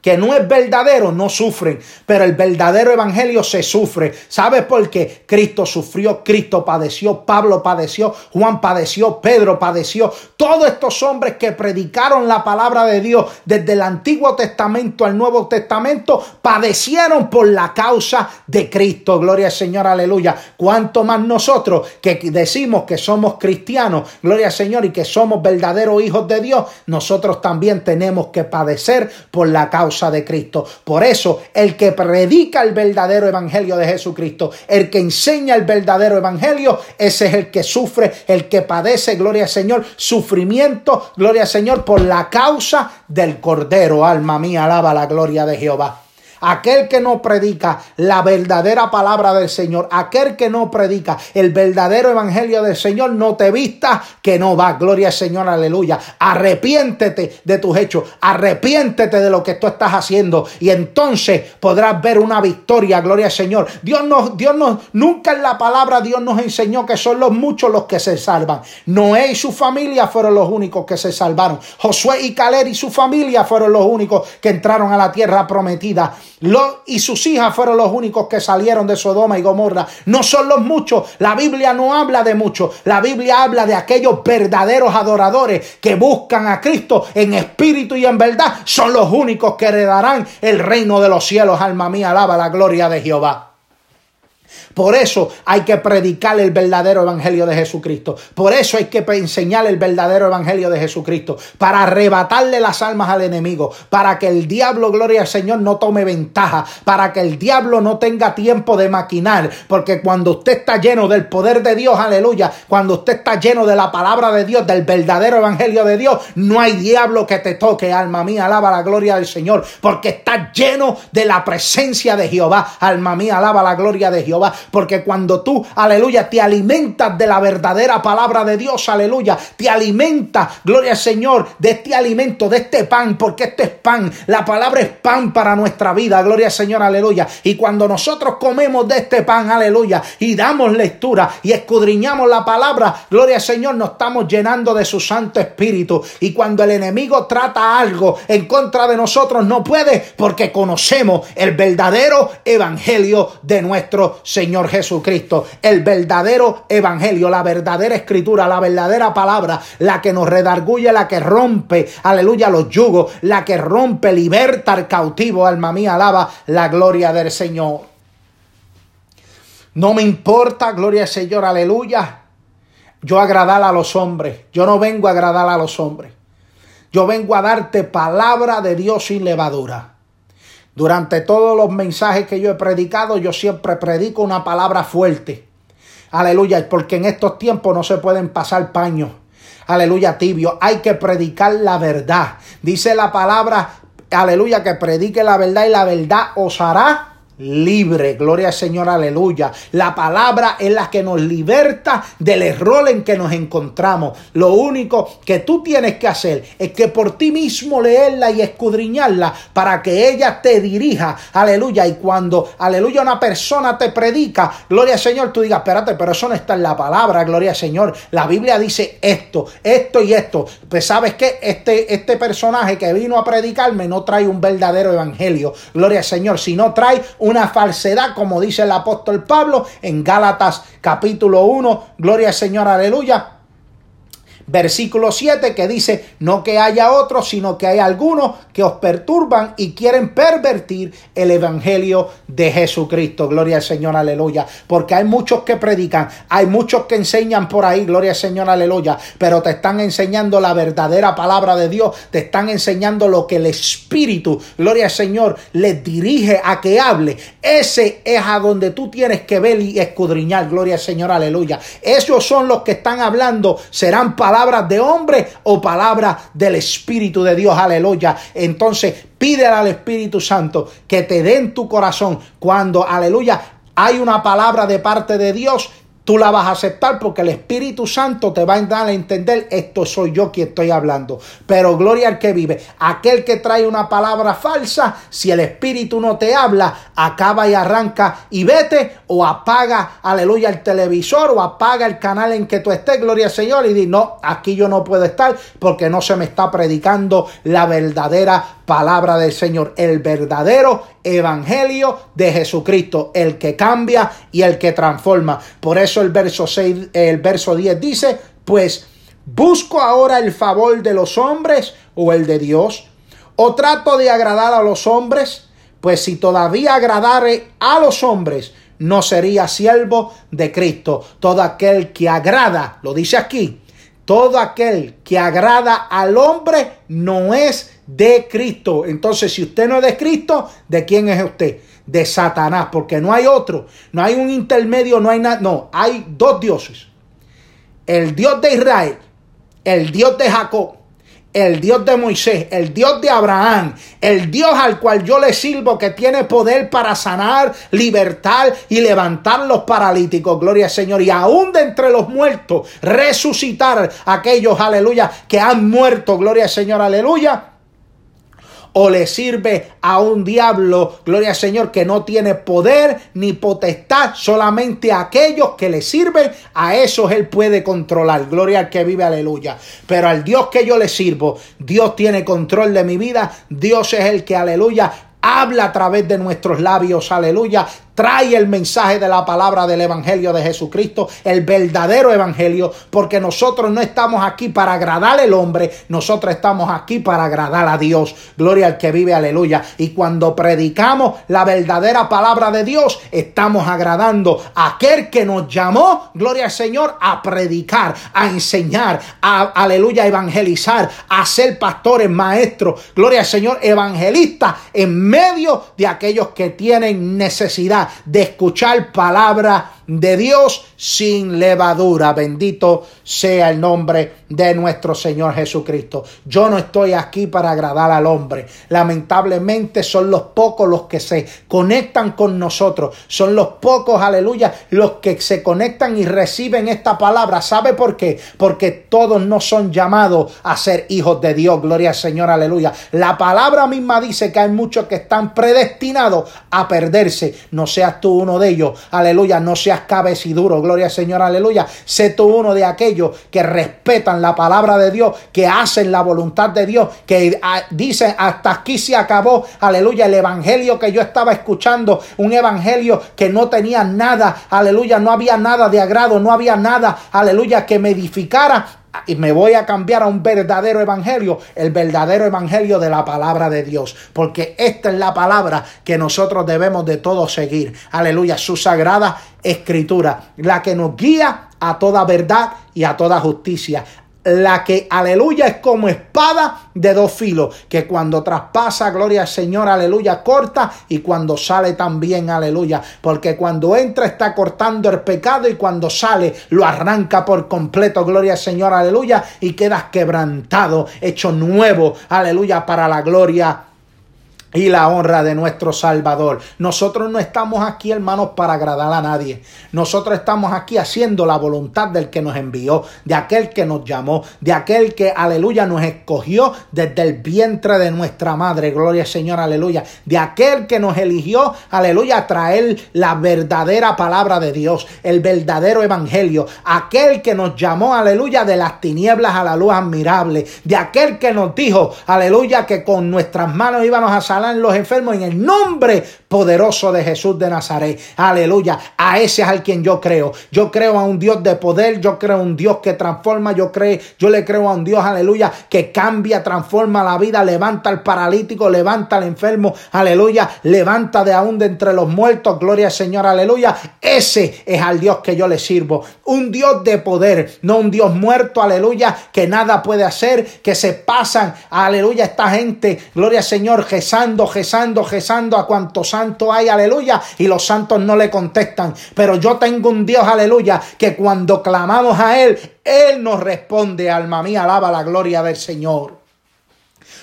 que no es verdadero no sufren, pero el verdadero evangelio se sufre. ¿Sabes por qué? Cristo sufrió, Cristo padeció, Pablo padeció, Juan padeció, Pedro padeció. Todos estos hombres que predicaron la palabra de Dios desde el Antiguo Testamento al Nuevo Testamento padecieron por la causa de Cristo. Gloria al Señor, aleluya. Cuanto más nosotros que decimos que somos cristianos, gloria al Señor, y que somos verdaderos hijos de Dios, nosotros también tenemos que padecer por la causa de Cristo. Por eso, el que predica el verdadero evangelio de Jesucristo, el que enseña el verdadero evangelio, ese es el que sufre, el que padece, gloria al Señor, sufrimiento, gloria al Señor, por la causa del Cordero. Alma mía, alaba la gloria de Jehová. Aquel que no predica la verdadera palabra del Señor, aquel que no predica el verdadero evangelio del Señor, no te vista que no va. Gloria al Señor, aleluya. Arrepiéntete de tus hechos, arrepiéntete de lo que tú estás haciendo y entonces podrás ver una victoria. Gloria al Señor. Dios nos, Dios nos, nunca en la palabra Dios nos enseñó que son los muchos los que se salvan. Noé y su familia fueron los únicos que se salvaron. Josué y Caleb y su familia fueron los únicos que entraron a la tierra prometida y sus hijas fueron los únicos que salieron de Sodoma y Gomorra. No son los muchos. La Biblia no habla de muchos. La Biblia habla de aquellos verdaderos adoradores que buscan a Cristo en espíritu y en verdad. Son los únicos que heredarán el reino de los cielos. Alma mía, alaba la gloria de Jehová. Por eso hay que predicar el verdadero evangelio de Jesucristo. Por eso hay que enseñar el verdadero evangelio de Jesucristo. Para arrebatarle las almas al enemigo. Para que el diablo, gloria al Señor, no tome ventaja. Para que el diablo no tenga tiempo de maquinar. Porque cuando usted está lleno del poder de Dios, aleluya. Cuando usted está lleno de la palabra de Dios, del verdadero evangelio de Dios, no hay diablo que te toque, alma mía. Alaba la gloria del Señor. Porque está lleno de la presencia de Jehová. Alma mía, alaba la gloria de Jehová. Porque cuando tú, aleluya, te alimentas de la verdadera palabra de Dios, aleluya, te alimentas, gloria al Señor, de este alimento, de este pan, porque este es pan. La palabra es pan para nuestra vida, gloria al Señor, aleluya. Y cuando nosotros comemos de este pan, aleluya, y damos lectura y escudriñamos la palabra, gloria al Señor, nos estamos llenando de su Santo Espíritu. Y cuando el enemigo trata algo en contra de nosotros, no puede, porque conocemos el verdadero evangelio de nuestro Señor. Señor Jesucristo, el verdadero evangelio, la verdadera escritura, la verdadera palabra, la que nos redarguye, la que rompe, aleluya, los yugos, la que rompe, liberta al cautivo, alma mía, alaba la gloria del Señor. No me importa, gloria al Señor, aleluya. Yo agradar a los hombres. Yo no vengo a agradar a los hombres. Yo vengo a darte palabra de Dios sin levadura. Durante todos los mensajes que yo he predicado, yo siempre predico una palabra fuerte. Aleluya, porque en estos tiempos no se pueden pasar paños. Aleluya, tibio. Hay que predicar la verdad. Dice la palabra, aleluya, que predique la verdad y la verdad os hará libre. Gloria al Señor, aleluya. La palabra es la que nos liberta del error en que nos encontramos. Lo único que tú tienes que hacer es que por ti mismo leerla y escudriñarla para que ella te dirija. Aleluya. Y cuando, aleluya, una persona te predica, gloria al Señor, tú digas, espérate, pero eso no está en la palabra, gloria al Señor. La Biblia dice esto, esto y esto. Pues sabes que este, este personaje que vino a predicarme no trae un verdadero evangelio. Gloria al Señor, sino trae un una falsedad, como dice el apóstol Pablo en Gálatas capítulo 1, gloria al Señor, aleluya Versículo 7 que dice, no que haya otros, sino que hay algunos que os perturban y quieren pervertir el Evangelio de Jesucristo. Gloria al Señor, aleluya. Porque hay muchos que predican, hay muchos que enseñan por ahí, gloria al Señor, aleluya. Pero te están enseñando la verdadera palabra de Dios, te están enseñando lo que el Espíritu, gloria al Señor, les dirige a que hable. Ese es a donde tú tienes que ver y escudriñar, gloria al Señor, aleluya. Esos son los que están hablando, serán palabras de hombre o palabras del Espíritu de Dios, aleluya. Entonces, pídele al Espíritu Santo que te dé en tu corazón cuando, aleluya, hay una palabra de parte de Dios tú la vas a aceptar porque el Espíritu Santo te va a dar a entender esto soy yo quien estoy hablando. Pero gloria al que vive. Aquel que trae una palabra falsa, si el Espíritu no te habla, acaba y arranca y vete o apaga, aleluya, el televisor o apaga el canal en que tú estés, gloria al Señor, y di, no, aquí yo no puedo estar porque no se me está predicando la verdadera palabra del Señor, el verdadero evangelio de Jesucristo, el que cambia y el que transforma. Por eso el verso 6, el verso 10 dice, pues busco ahora el favor de los hombres o el de Dios, o trato de agradar a los hombres, pues si todavía agradare a los hombres, no sería siervo de Cristo. Todo aquel que agrada, lo dice aquí, todo aquel que agrada al hombre no es de Cristo. Entonces, si usted no es de Cristo, ¿de quién es usted? De Satanás, porque no hay otro, no hay un intermedio, no hay nada, no, hay dos dioses. El Dios de Israel, el Dios de Jacob, el Dios de Moisés, el Dios de Abraham, el Dios al cual yo le sirvo que tiene poder para sanar, libertar y levantar los paralíticos, gloria al Señor, y aún de entre los muertos, resucitar aquellos, aleluya, que han muerto, gloria al Señor, aleluya o le sirve a un diablo, gloria al Señor, que no tiene poder ni potestad, solamente a aquellos que le sirven, a esos él puede controlar, gloria al que vive, aleluya. Pero al Dios que yo le sirvo, Dios tiene control de mi vida, Dios es el que, aleluya, habla a través de nuestros labios, aleluya, trae el mensaje de la palabra del Evangelio de Jesucristo, el verdadero Evangelio, porque nosotros no estamos aquí para agradar al hombre, nosotros estamos aquí para agradar a Dios. Gloria al que vive, aleluya. Y cuando predicamos la verdadera palabra de Dios, estamos agradando a aquel que nos llamó, gloria al Señor, a predicar, a enseñar, a, aleluya, a evangelizar, a ser pastores, maestros, gloria al Señor, evangelistas en medio de aquellos que tienen necesidad de escuchar palabra de Dios sin levadura. Bendito sea el nombre de nuestro Señor Jesucristo. Yo no estoy aquí para agradar al hombre. Lamentablemente son los pocos los que se conectan con nosotros. Son los pocos, aleluya, los que se conectan y reciben esta palabra. ¿Sabe por qué? Porque todos no son llamados a ser hijos de Dios. Gloria al Señor, aleluya. La palabra misma dice que hay muchos que están predestinados a perderse. No seas tú uno de ellos. Aleluya. No seas cabeciduro. Gloria al Señor, aleluya. Sé tú uno de aquellos que respetan la palabra de Dios, que hacen la voluntad de Dios, que ah, dicen hasta aquí se acabó, aleluya, el evangelio que yo estaba escuchando, un evangelio que no tenía nada, aleluya, no había nada de agrado, no había nada, aleluya, que me edificara, y me voy a cambiar a un verdadero evangelio, el verdadero evangelio de la palabra de Dios, porque esta es la palabra que nosotros debemos de todos seguir. Aleluya, su sagrada escritura, la que nos guía a toda verdad y a toda justicia la que, aleluya, es como espada de dos filos, que cuando traspasa, gloria al Señor, aleluya, corta y cuando sale también, aleluya, porque cuando entra está cortando el pecado y cuando sale lo arranca por completo, gloria al Señor, aleluya, y quedas quebrantado, hecho nuevo, aleluya, para la gloria y la honra de nuestro Salvador. Nosotros no estamos aquí, hermanos, para agradar a nadie. Nosotros estamos aquí haciendo la voluntad del que nos envió, de aquel que nos llamó, de aquel que, aleluya, nos escogió desde el vientre de nuestra madre. Gloria al Señor, aleluya. De aquel que nos eligió, aleluya, a traer la verdadera palabra de Dios, el verdadero evangelio. Aquel que nos llamó, aleluya, de las tinieblas a la luz admirable. De aquel que nos dijo, aleluya, que con nuestras manos íbamos a salir sanarán los enfermos en el nombre poderoso de Jesús de Nazaret. Aleluya. A ese es al quien yo creo. Yo creo a un Dios de poder, yo creo a un Dios que transforma, yo creo, yo le creo a un Dios, aleluya, que cambia, transforma la vida, levanta al paralítico, levanta al enfermo, aleluya, levanta de aún de entre los muertos, gloria al Señor, aleluya. Ese es al Dios que yo le sirvo. Un Dios de poder, no un Dios muerto, aleluya, que nada puede hacer, que se pasan, aleluya, esta gente, gloria al Señor, rezando, rezando, rezando a cuanto santo hay, aleluya, y los santos no le contestan. Pero yo tengo un Dios, aleluya, que cuando clamamos a Él, Él nos responde, alma mía, alaba la gloria del Señor.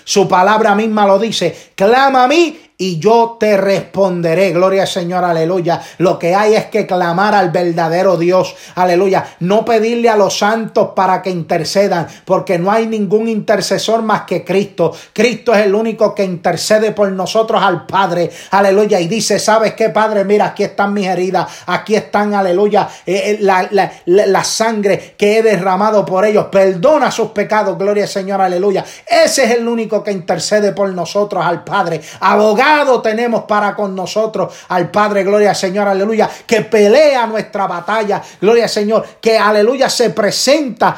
Su palabra misma lo dice, clama a mí y yo te responderé. Gloria al Señor, aleluya. Lo que hay es que clamar al verdadero Dios, aleluya. No pedirle a los santos para que intercedan, porque no hay ningún intercesor más que Cristo. Cristo es el único que intercede por nosotros al Padre, aleluya. Y dice, ¿sabes qué, Padre? Mira, aquí están mis heridas, aquí están, aleluya, eh, eh, la, la, la, sangre que he derramado por ellos. Perdona sus pecados, gloria al Señor, aleluya. Ese es el único que intercede por nosotros al Padre. Abogado tenemos para con nosotros al Padre, gloria al Señor, aleluya, que pelea nuestra batalla, gloria al Señor, que aleluya se presenta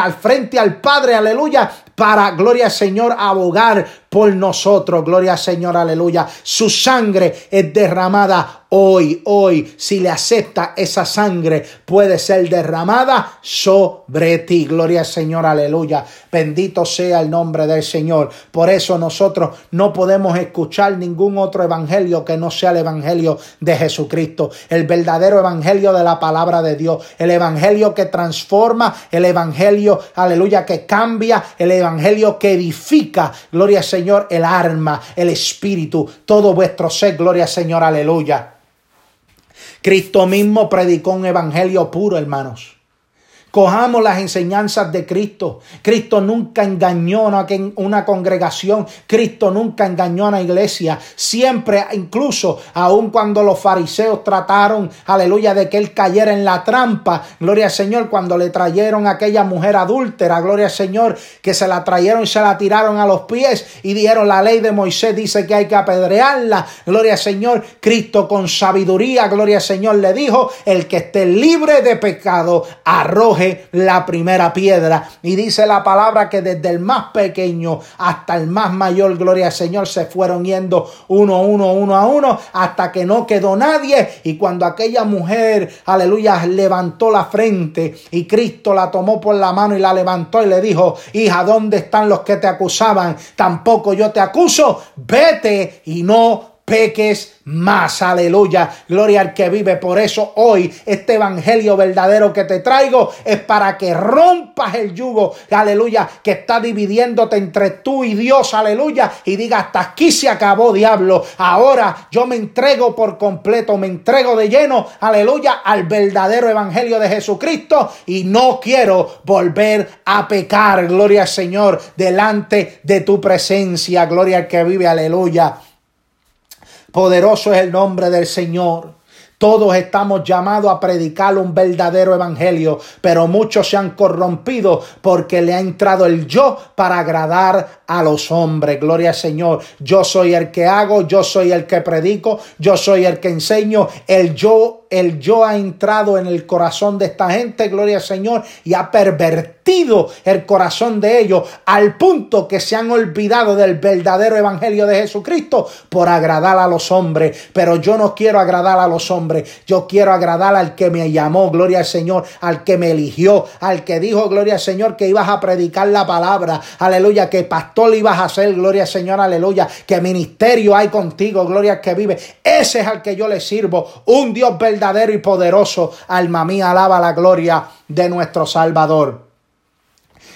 al frente al Padre, aleluya, para, gloria al Señor, abogar por nosotros. Gloria al Señor, aleluya. Su sangre es derramada hoy, hoy. Si le acepta esa sangre, puede ser derramada sobre ti. Gloria al Señor, aleluya. Bendito sea el nombre del Señor. Por eso nosotros no podemos escuchar ningún otro evangelio que no sea el evangelio de Jesucristo. El verdadero evangelio de la palabra de Dios. El evangelio que transforma, el evangelio, aleluya, que cambia, el evangelio que edifica. Gloria al Señor el arma, el espíritu, todo vuestro ser, gloria Señor, aleluya. Cristo mismo predicó un evangelio puro, hermanos. Cojamos las enseñanzas de Cristo. Cristo nunca engañó a una congregación. Cristo nunca engañó a una iglesia. Siempre, incluso, aun cuando los fariseos trataron, aleluya, de que él cayera en la trampa. Gloria al Señor, cuando le trajeron a aquella mujer adúltera. Gloria al Señor, que se la trajeron y se la tiraron a los pies y dijeron, la ley de Moisés dice que hay que apedrearla. Gloria al Señor. Cristo con sabiduría, gloria al Señor, le dijo, el que esté libre de pecado, arroje la primera piedra. Y dice la palabra que desde el más pequeño hasta el más mayor, gloria al Señor, se fueron yendo uno, uno, uno a uno, hasta que no quedó nadie. Y cuando aquella mujer, aleluya, levantó la frente y Cristo la tomó por la mano y la levantó y le dijo, hija, ¿dónde están los que te acusaban? Tampoco yo te acuso, vete y no peques más. Aleluya. Gloria al que vive. Por eso hoy este evangelio verdadero que te traigo es para que rompas el yugo. Aleluya. Que está dividiéndote entre tú y Dios. Aleluya. Y diga hasta aquí se acabó diablo. Ahora yo me entrego por completo. Me entrego de lleno. Aleluya. Al verdadero evangelio de Jesucristo. Y no quiero volver a pecar. Gloria al Señor. Delante de tu presencia. Gloria al que vive. Aleluya. Poderoso es el nombre del Señor. Todos estamos llamados a predicar un verdadero evangelio, pero muchos se han corrompido porque le ha entrado el yo para agradar a los hombres. Gloria al Señor. Yo soy el que hago, yo soy el que predico, yo soy el que enseño. El yo el yo ha entrado en el corazón de esta gente, gloria al Señor, y ha pervertido el corazón de ellos al punto que se han olvidado del verdadero evangelio de Jesucristo por agradar a los hombres. Pero yo no quiero agradar a los hombres, yo quiero agradar al que me llamó, gloria al Señor, al que me eligió, al que dijo, gloria al Señor, que ibas a predicar la palabra, aleluya, que pastor ibas a ser, gloria al Señor, aleluya, que ministerio hay contigo, gloria al que vive. Ese es al que yo le sirvo, un Dios verdadero verdadero y poderoso. Alma mía, alaba la gloria de nuestro Salvador.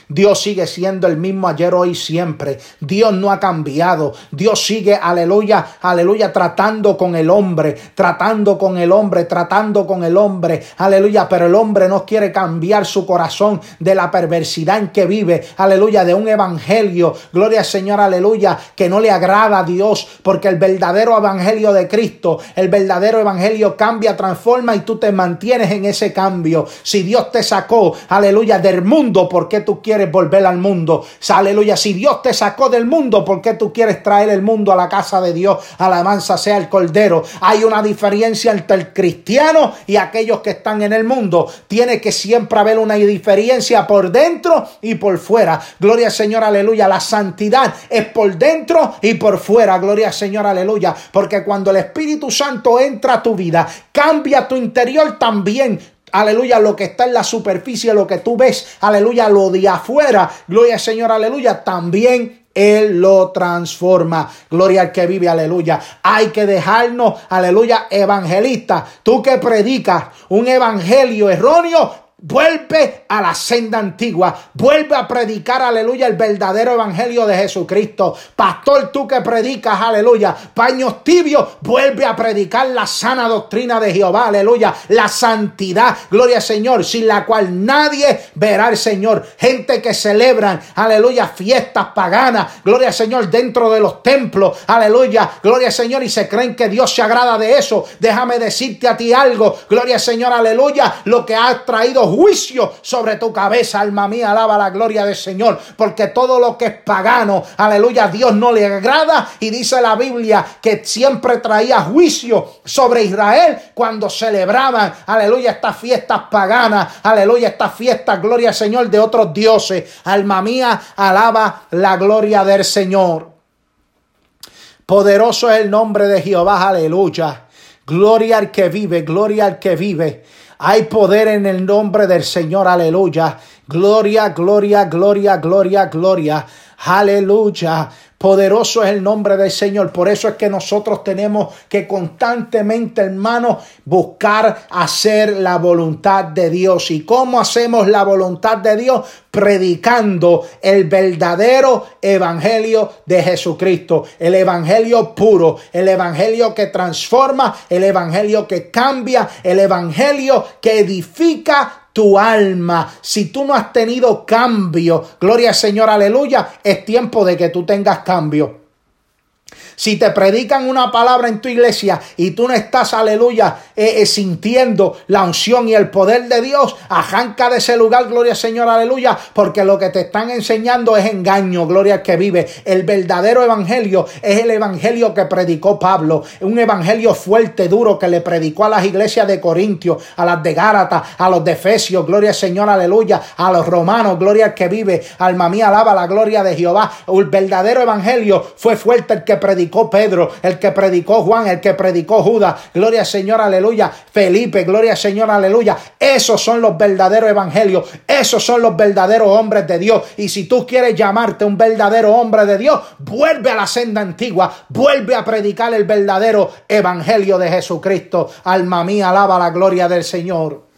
Dios sigue siendo el mismo ayer, hoy, siempre. Dios no ha cambiado. Dios sigue, aleluya, aleluya, tratando con el hombre, tratando con el hombre, tratando con el hombre, aleluya. Pero el hombre no quiere cambiar su corazón de la perversidad en que vive, aleluya, de un evangelio, gloria al Señor, aleluya, que no le agrada a Dios, porque el verdadero evangelio de Cristo, el verdadero evangelio cambia, transforma y tú te mantienes en ese cambio. Si Dios te sacó, aleluya, del mundo, ¿por qué tú quieres? Quieres volver al mundo. Aleluya, si Dios te sacó del mundo, ¿por qué tú quieres traer el mundo a la casa de Dios? Alabanza sea el Cordero. Hay una diferencia entre el cristiano y aquellos que están en el mundo. Tiene que siempre haber una diferencia por dentro y por fuera. Gloria al Señor, aleluya. La santidad es por dentro y por fuera. Gloria al Señor, aleluya. Porque cuando el Espíritu Santo entra a tu vida, cambia tu interior también aleluya, lo que está en la superficie, lo que tú ves, aleluya, lo de afuera, gloria al Señor, aleluya, también él lo transforma. Gloria al que vive, aleluya. Hay que dejarnos, aleluya, evangelista. Tú que predicas un evangelio erróneo, Vuelve a la senda antigua. Vuelve a predicar, aleluya, el verdadero evangelio de Jesucristo. Pastor, tú que predicas, aleluya, paños tibios, vuelve a predicar la sana doctrina de Jehová, aleluya, la santidad, gloria al Señor, sin la cual nadie verá al Señor. Gente que celebran, aleluya, fiestas paganas, gloria al Señor, dentro de los templos, aleluya, gloria al Señor, y se creen que Dios se agrada de eso. Déjame decirte a ti algo, gloria al Señor, aleluya, lo que ha traído juicio sobre tu cabeza, alma mía, alaba la gloria del Señor, porque todo lo que es pagano, aleluya, Dios no le agrada y dice la Biblia que siempre traía juicio sobre Israel cuando celebraban, aleluya, estas fiestas paganas, aleluya, estas fiestas, gloria al Señor, de otros dioses. Alma mía, alaba la gloria del Señor. Poderoso es el nombre de Jehová, aleluya. Gloria al que vive, gloria al que vive. Hay poder en el nombre del Señor, aleluya. Gloria, gloria, gloria, gloria, gloria. Aleluya. Poderoso es el nombre del Señor. Por eso es que nosotros tenemos que constantemente, hermanos, buscar hacer la voluntad de Dios. ¿Y cómo hacemos la voluntad de Dios? Predicando el verdadero evangelio de Jesucristo. El evangelio puro, el evangelio que transforma, el evangelio que cambia, el evangelio que edifica tu alma. Si tú no has tenido cambio, gloria al Señor, aleluya, es tiempo de que tú tengas cambio. Si te predican una palabra en tu iglesia y tú no estás, aleluya, eh, eh, sintiendo la unción y el poder de Dios, arranca de ese lugar, gloria al Señor, aleluya, porque lo que te están enseñando es engaño, gloria al que vive. El verdadero evangelio es el evangelio que predicó Pablo, un evangelio fuerte, duro, que le predicó a las iglesias de Corintios, a las de Gálatas, a los de Efesios, gloria al Señor, aleluya, a los romanos, gloria al que vive. Alma mía, alaba la gloria de Jehová. El verdadero evangelio fue fuerte el que predicó predicó Pedro, el que predicó Juan, el que predicó Judas. Gloria al Señor, aleluya. Felipe, gloria al Señor, aleluya. Esos son los verdaderos evangelios. Esos son los verdaderos hombres de Dios. Y si tú quieres llamarte un verdadero hombre de Dios, vuelve a la senda antigua. Vuelve a predicar el verdadero evangelio de Jesucristo. Alma mía, alaba la gloria del Señor.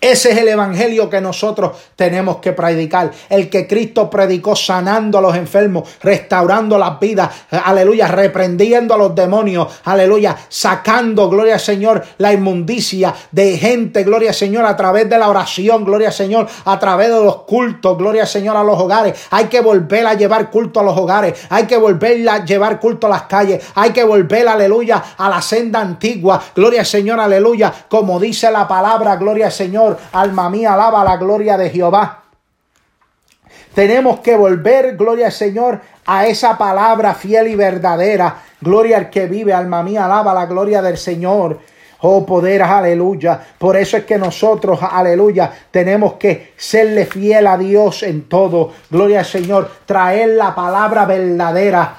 Ese es el evangelio que nosotros tenemos que predicar. El que Cristo predicó sanando a los enfermos, restaurando las vidas, aleluya, reprendiendo a los demonios, aleluya, sacando, gloria al Señor, la inmundicia de gente, gloria al Señor, a través de la oración, gloria al Señor, a través de los cultos, gloria al Señor, a los hogares. Hay que volver a llevar culto a los hogares, hay que volver a llevar culto a las calles, hay que volver, aleluya, a la senda antigua, gloria al Señor, aleluya, como dice la palabra, gloria al Señor Alma mía, alaba la gloria de Jehová. Tenemos que volver, gloria al Señor, a esa palabra fiel y verdadera. Gloria al que vive, alma mía, alaba la gloria del Señor. Oh, poder, aleluya. Por eso es que nosotros, aleluya, tenemos que serle fiel a Dios en todo. Gloria al Señor. Traer la palabra verdadera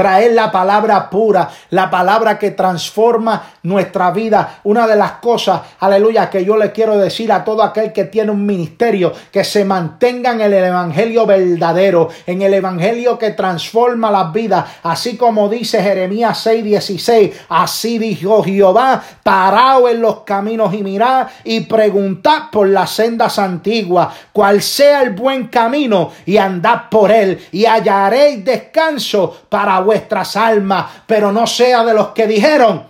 traer la palabra pura, la palabra que transforma nuestra vida. Una de las cosas, aleluya, que yo le quiero decir a todo aquel que tiene un ministerio, que se mantenga en el evangelio verdadero, en el evangelio que transforma las vidas, así como dice Jeremías 6:16, así dijo Jehová, parado en los caminos y mirad y preguntad por las sendas antiguas, cuál sea el buen camino y andad por él y hallaréis descanso para vuestras almas, pero no sea de los que dijeron,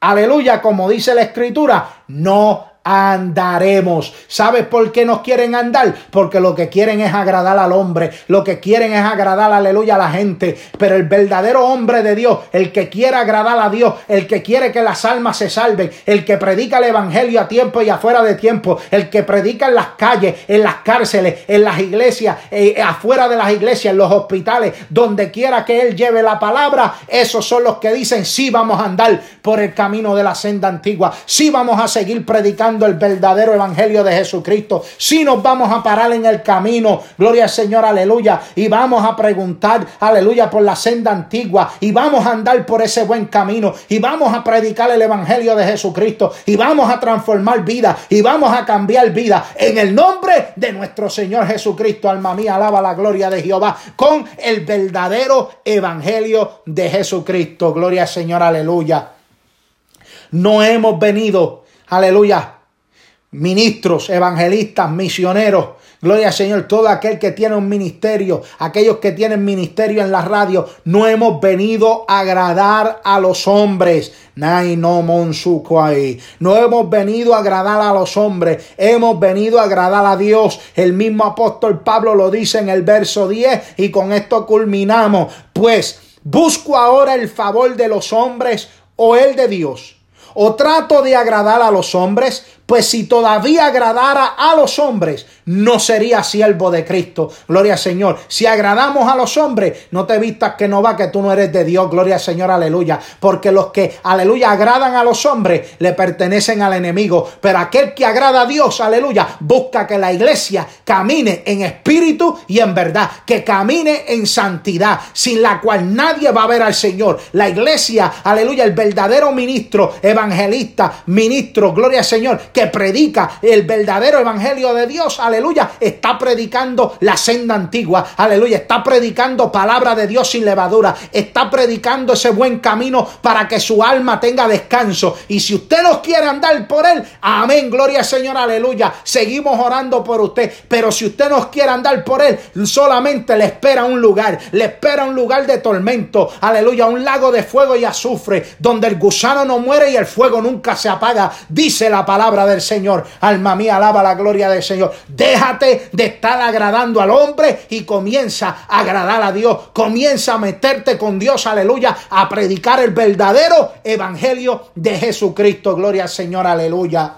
aleluya, como dice la escritura, no andaremos. ¿Sabes por qué nos quieren andar? Porque lo que quieren es agradar al hombre, lo que quieren es agradar, aleluya, a la gente. Pero el verdadero hombre de Dios, el que quiere agradar a Dios, el que quiere que las almas se salven, el que predica el evangelio a tiempo y afuera de tiempo, el que predica en las calles, en las cárceles, en las iglesias, eh, afuera de las iglesias, en los hospitales, donde quiera que él lleve la palabra, esos son los que dicen, sí vamos a andar por el camino de la senda antigua, sí vamos a seguir predicando el verdadero evangelio de Jesucristo, sí nos vamos a parar en el camino, gloria al Señor, aleluya, y vamos a preguntar, aleluya, por la senda antigua, y vamos a andar por ese buen camino, y vamos a predicar el evangelio de Jesucristo, y vamos a transformar vida, y vamos a cambiar vida, en el nombre de nuestro Señor Jesucristo, alma mía, alaba la gloria de Jehová, con el verdadero evangelio de Jesucristo, gloria al Señor, aleluya. No hemos venido, aleluya, ministros, evangelistas, misioneros. Gloria al Señor, todo aquel que tiene un ministerio, aquellos que tienen ministerio en la radio, no hemos venido a agradar a los hombres. No No hemos venido a agradar a los hombres, hemos venido a agradar a Dios. El mismo apóstol Pablo lo dice en el verso 10 y con esto culminamos. Pues busco ahora el favor de los hombres o el de Dios. O trato de agradar a los hombres, pues si todavía agradara a los hombres, no sería siervo de Cristo. Gloria al Señor. Si agradamos a los hombres, no te vistas que no va, que tú no eres de Dios. Gloria al Señor, aleluya. Porque los que, aleluya, agradan a los hombres, le pertenecen al enemigo. Pero aquel que agrada a Dios, aleluya, busca que la iglesia camine en espíritu y en verdad. Que camine en santidad, sin la cual nadie va a ver al Señor. La iglesia, aleluya, el verdadero ministro, evangelista, ministro, gloria al Señor, predica el verdadero evangelio de Dios, aleluya, está predicando la senda antigua, aleluya, está predicando palabra de Dios sin levadura, está predicando ese buen camino para que su alma tenga descanso. Y si usted no quiere andar por él, amén, gloria al Señor, aleluya, seguimos orando por usted, pero si usted no quiere andar por él, solamente le espera un lugar, le espera un lugar de tormento, aleluya, un lago de fuego y azufre, donde el gusano no muere y el fuego nunca se apaga, dice la palabra de del Señor. Alma mía, alaba la gloria del Señor. Déjate de estar agradando al hombre y comienza a agradar a Dios. Comienza a meterte con Dios, aleluya, a predicar el verdadero evangelio de Jesucristo. Gloria al Señor, aleluya.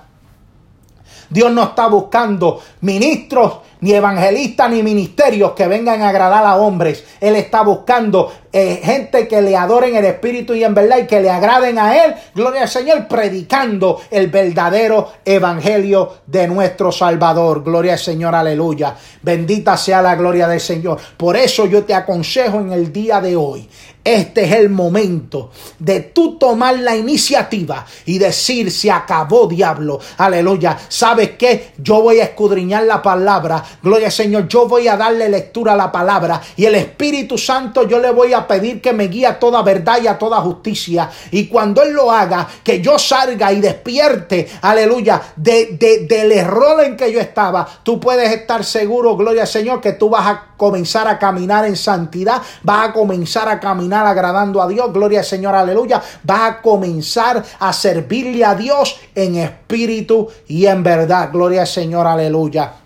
Dios no está buscando ministros ni evangelistas ni ministerios que vengan a agradar a hombres. Él está buscando eh, gente que le adoren el Espíritu y en verdad y que le agraden a Él. Gloria al Señor, predicando el verdadero Evangelio de nuestro Salvador. Gloria al Señor, aleluya. Bendita sea la gloria del Señor. Por eso yo te aconsejo en el día de hoy. Este es el momento de tú tomar la iniciativa y decir, se acabó diablo, aleluya. ¿Sabes qué? Yo voy a escudriñar la palabra, gloria al Señor, yo voy a darle lectura a la palabra y el Espíritu Santo yo le voy a pedir que me guíe a toda verdad y a toda justicia. Y cuando Él lo haga, que yo salga y despierte, aleluya, de, del error en que yo estaba, tú puedes estar seguro, gloria al Señor, que tú vas a comenzar a caminar en santidad, vas a comenzar a caminar agradando a Dios, gloria al Señor, aleluya, vas a comenzar a servirle a Dios en espíritu y en verdad, gloria al Señor, aleluya.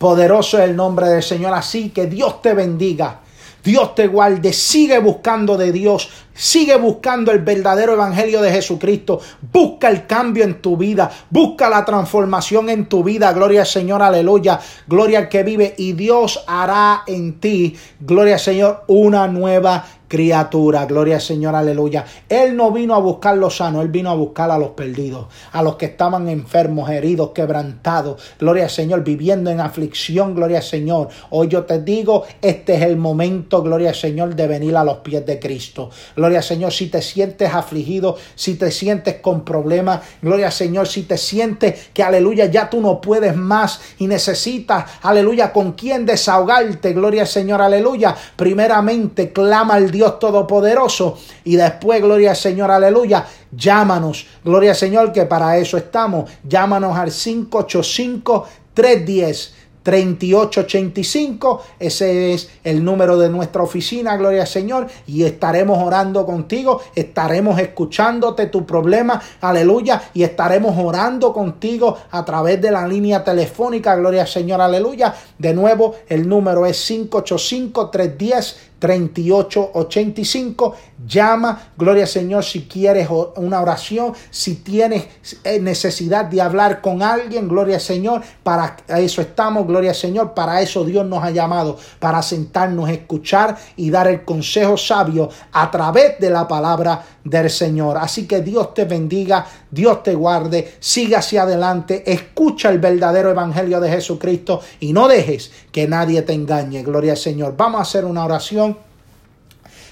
Poderoso es el nombre del Señor, así que Dios te bendiga. Dios te guarde, sigue buscando de Dios, sigue buscando el verdadero evangelio de Jesucristo, busca el cambio en tu vida, busca la transformación en tu vida, gloria al Señor, aleluya, gloria al que vive y Dios hará en ti, gloria al Señor, una nueva criatura. Gloria al Señor, aleluya. Él no vino a buscar los sanos, Él vino a buscar a los perdidos, a los que estaban enfermos, heridos, quebrantados. Gloria al Señor, viviendo en aflicción, gloria al Señor. Hoy yo te digo, este es el momento, gloria al Señor, de venir a los pies de Cristo. Gloria al Señor, si te sientes afligido, si te sientes con problemas, gloria al Señor, si te sientes que, aleluya, ya tú no puedes más y necesitas, aleluya, con quién desahogarte, gloria al Señor, aleluya. Primeramente, clama al Dios Dios Todopoderoso. Y después, gloria al Señor, aleluya. Llámanos, gloria al Señor, que para eso estamos. Llámanos al 585 310 3885. Ese es el número de nuestra oficina, gloria al Señor. Y estaremos orando contigo, estaremos escuchándote tu problema, aleluya. Y estaremos orando contigo a través de la línea telefónica, gloria al Señor, aleluya. De nuevo, el número es 585 310 3885. Llama, gloria al Señor, si quieres una oración, si tienes eh, necesidad de hablar con alguien, gloria al Señor, para eso estamos, gloria al Señor, para eso Dios nos ha llamado, para sentarnos, escuchar y dar el consejo sabio a través de la palabra del Señor. Así que Dios te bendiga, Dios te guarde, siga hacia adelante, escucha el verdadero evangelio de Jesucristo y no dejes que nadie te engañe, gloria al Señor. Vamos a hacer una oración.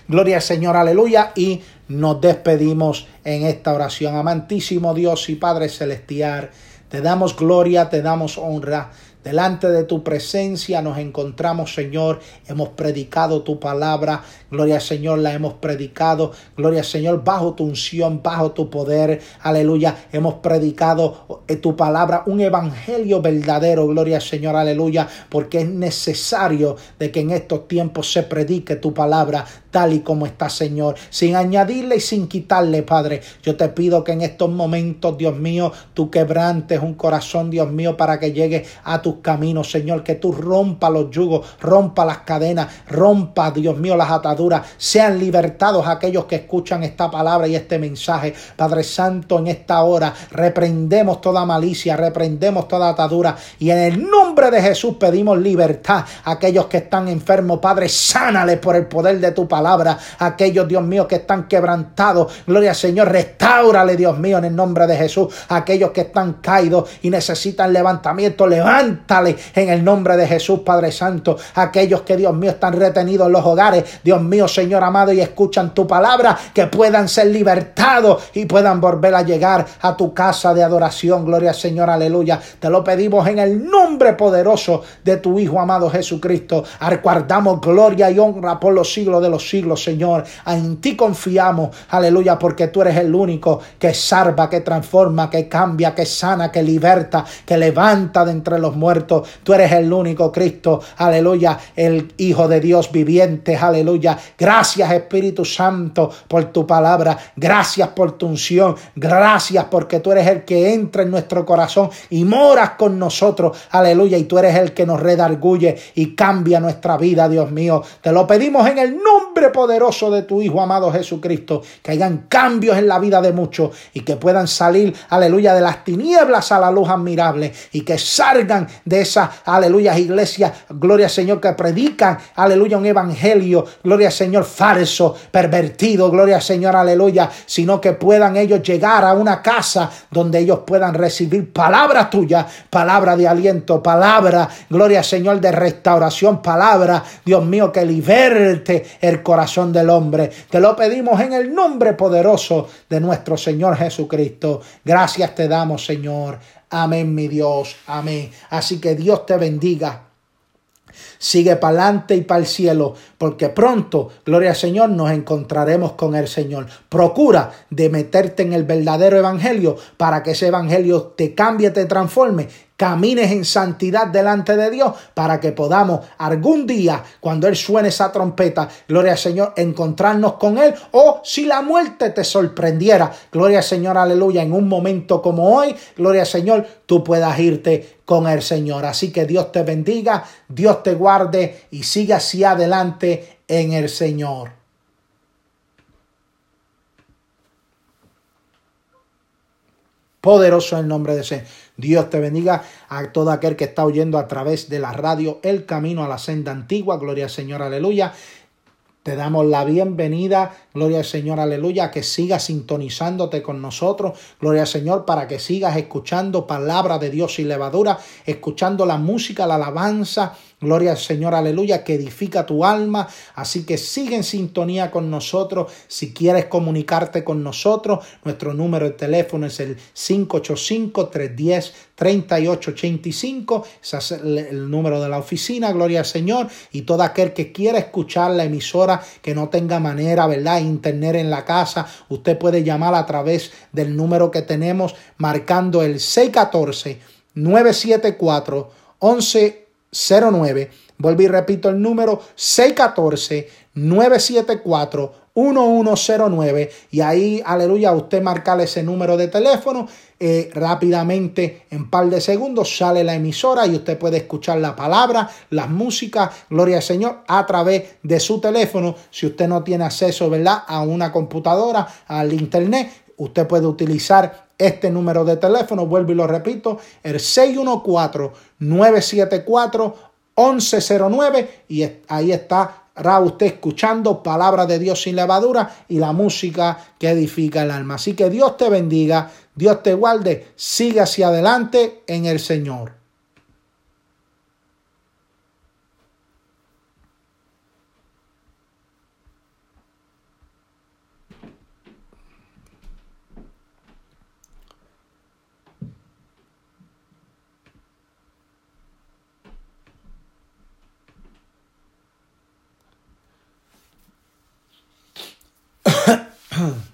Gloria al Señor, aleluya. Y nos despedimos en esta oración. Amantísimo Dios y Padre Celestial, te damos gloria, te damos honra. Delante de tu presencia nos encontramos, Señor. Hemos predicado tu palabra. Gloria Señor, la hemos predicado. Gloria Señor, bajo tu unción, bajo tu poder. Aleluya. Hemos predicado eh, tu palabra, un evangelio verdadero. Gloria Señor, aleluya. Porque es necesario de que en estos tiempos se predique tu palabra tal y como está, Señor. Sin añadirle y sin quitarle, Padre. Yo te pido que en estos momentos, Dios mío, tú quebrantes un corazón, Dios mío, para que llegue a tus caminos, Señor. Que tú rompa los yugos, rompa las cadenas, rompa, Dios mío, las ataduras sean libertados aquellos que escuchan esta palabra y este mensaje. Padre Santo, en esta hora reprendemos toda malicia, reprendemos toda atadura y en el nombre de Jesús pedimos libertad a aquellos que están enfermos. Padre, sánales por el poder de tu palabra. Aquellos, Dios mío, que están quebrantados. Gloria al Señor, restaurale, Dios mío, en el nombre de Jesús. Aquellos que están caídos y necesitan levantamiento, en el nombre de Jesús, Padre Santo. Aquellos que, Dios mío, están retenidos en los hogares, Dios mío, Señor amado, y escuchan tu palabra, que puedan ser libertados y puedan volver a llegar a tu casa de adoración. Gloria al Señor, aleluya. Te lo pedimos en el nombre poderoso de tu Hijo amado Jesucristo. Arcuardamos gloria y honra por los siglos de los siglos, Señor. En ti confiamos, aleluya, porque tú eres el único que salva, que transforma, que cambia, que sana, que liberta, que levanta de entre los muertos. Tú eres el único Cristo, aleluya, el Hijo de Dios viviente, aleluya Gracias Espíritu Santo por tu palabra. Gracias por tu unción. Gracias porque tú eres el que entra en nuestro corazón y moras con nosotros. Aleluya. Y tú eres el que nos redarguye y cambia nuestra vida, Dios mío. Te lo pedimos en el nombre poderoso de tu Hijo amado Jesucristo. Que hayan cambios en la vida de muchos y que puedan salir, aleluya, de las tinieblas a la luz admirable y que salgan de esas, aleluya, iglesias, gloria Señor, que predican, aleluya, un evangelio, gloria Señor, falso, pervertido, gloria Señor, aleluya, sino que puedan ellos llegar a una casa donde ellos puedan recibir palabra tuya, palabra de aliento, palabra, gloria Señor, de restauración, palabra, Dios mío, que liberte el corazón del hombre. Te lo pedimos en el nombre poderoso de nuestro Señor Jesucristo. Gracias te damos, Señor. Amén, mi Dios. Amén. Así que Dios te bendiga. Sigue para adelante y para el cielo, porque pronto, gloria al Señor, nos encontraremos con el Señor. Procura de meterte en el verdadero evangelio para que ese evangelio te cambie, te transforme camines en santidad delante de Dios para que podamos algún día, cuando Él suene esa trompeta, gloria al Señor, encontrarnos con Él o si la muerte te sorprendiera, gloria al Señor, aleluya, en un momento como hoy, gloria al Señor, tú puedas irte con el Señor. Así que Dios te bendiga, Dios te guarde y siga hacia adelante en el Señor. Poderoso el nombre de ese. Dios te bendiga a todo aquel que está oyendo a través de la radio El Camino a la Senda Antigua. Gloria al Señor, aleluya. Te damos la bienvenida, gloria al Señor, aleluya, que sigas sintonizándote con nosotros, gloria al Señor, para que sigas escuchando palabra de Dios y levadura, escuchando la música, la alabanza, Gloria al Señor, aleluya, que edifica tu alma. Así que sigue en sintonía con nosotros. Si quieres comunicarte con nosotros, nuestro número de teléfono es el 585-310-3885. Ese es el, número de la oficina, gloria al Señor. Y todo aquel que quiera escuchar la emisora, que no tenga manera, ¿verdad? Internet en la casa, usted puede llamar a través del número que tenemos marcando el 614 974 11 09. Vuelvo y repito el número 614-974-1109. Y ahí, aleluya, usted marcar ese número de teléfono. Eh, rápidamente, en par de segundos, sale la emisora y usted puede escuchar la palabra, las músicas, gloria al Señor, a través de su teléfono. Si usted no tiene acceso, ¿verdad?, a una computadora, al internet, usted puede utilizar este número de teléfono, vuelvo y lo repito, el 614-974-1109 y ahí está usted escuchando palabra de Dios sin levadura y la música que edifica el alma. Así que Dios te bendiga, Dios te guarde, siga hacia adelante en el Señor. Aleluya. [CLEARS THROAT]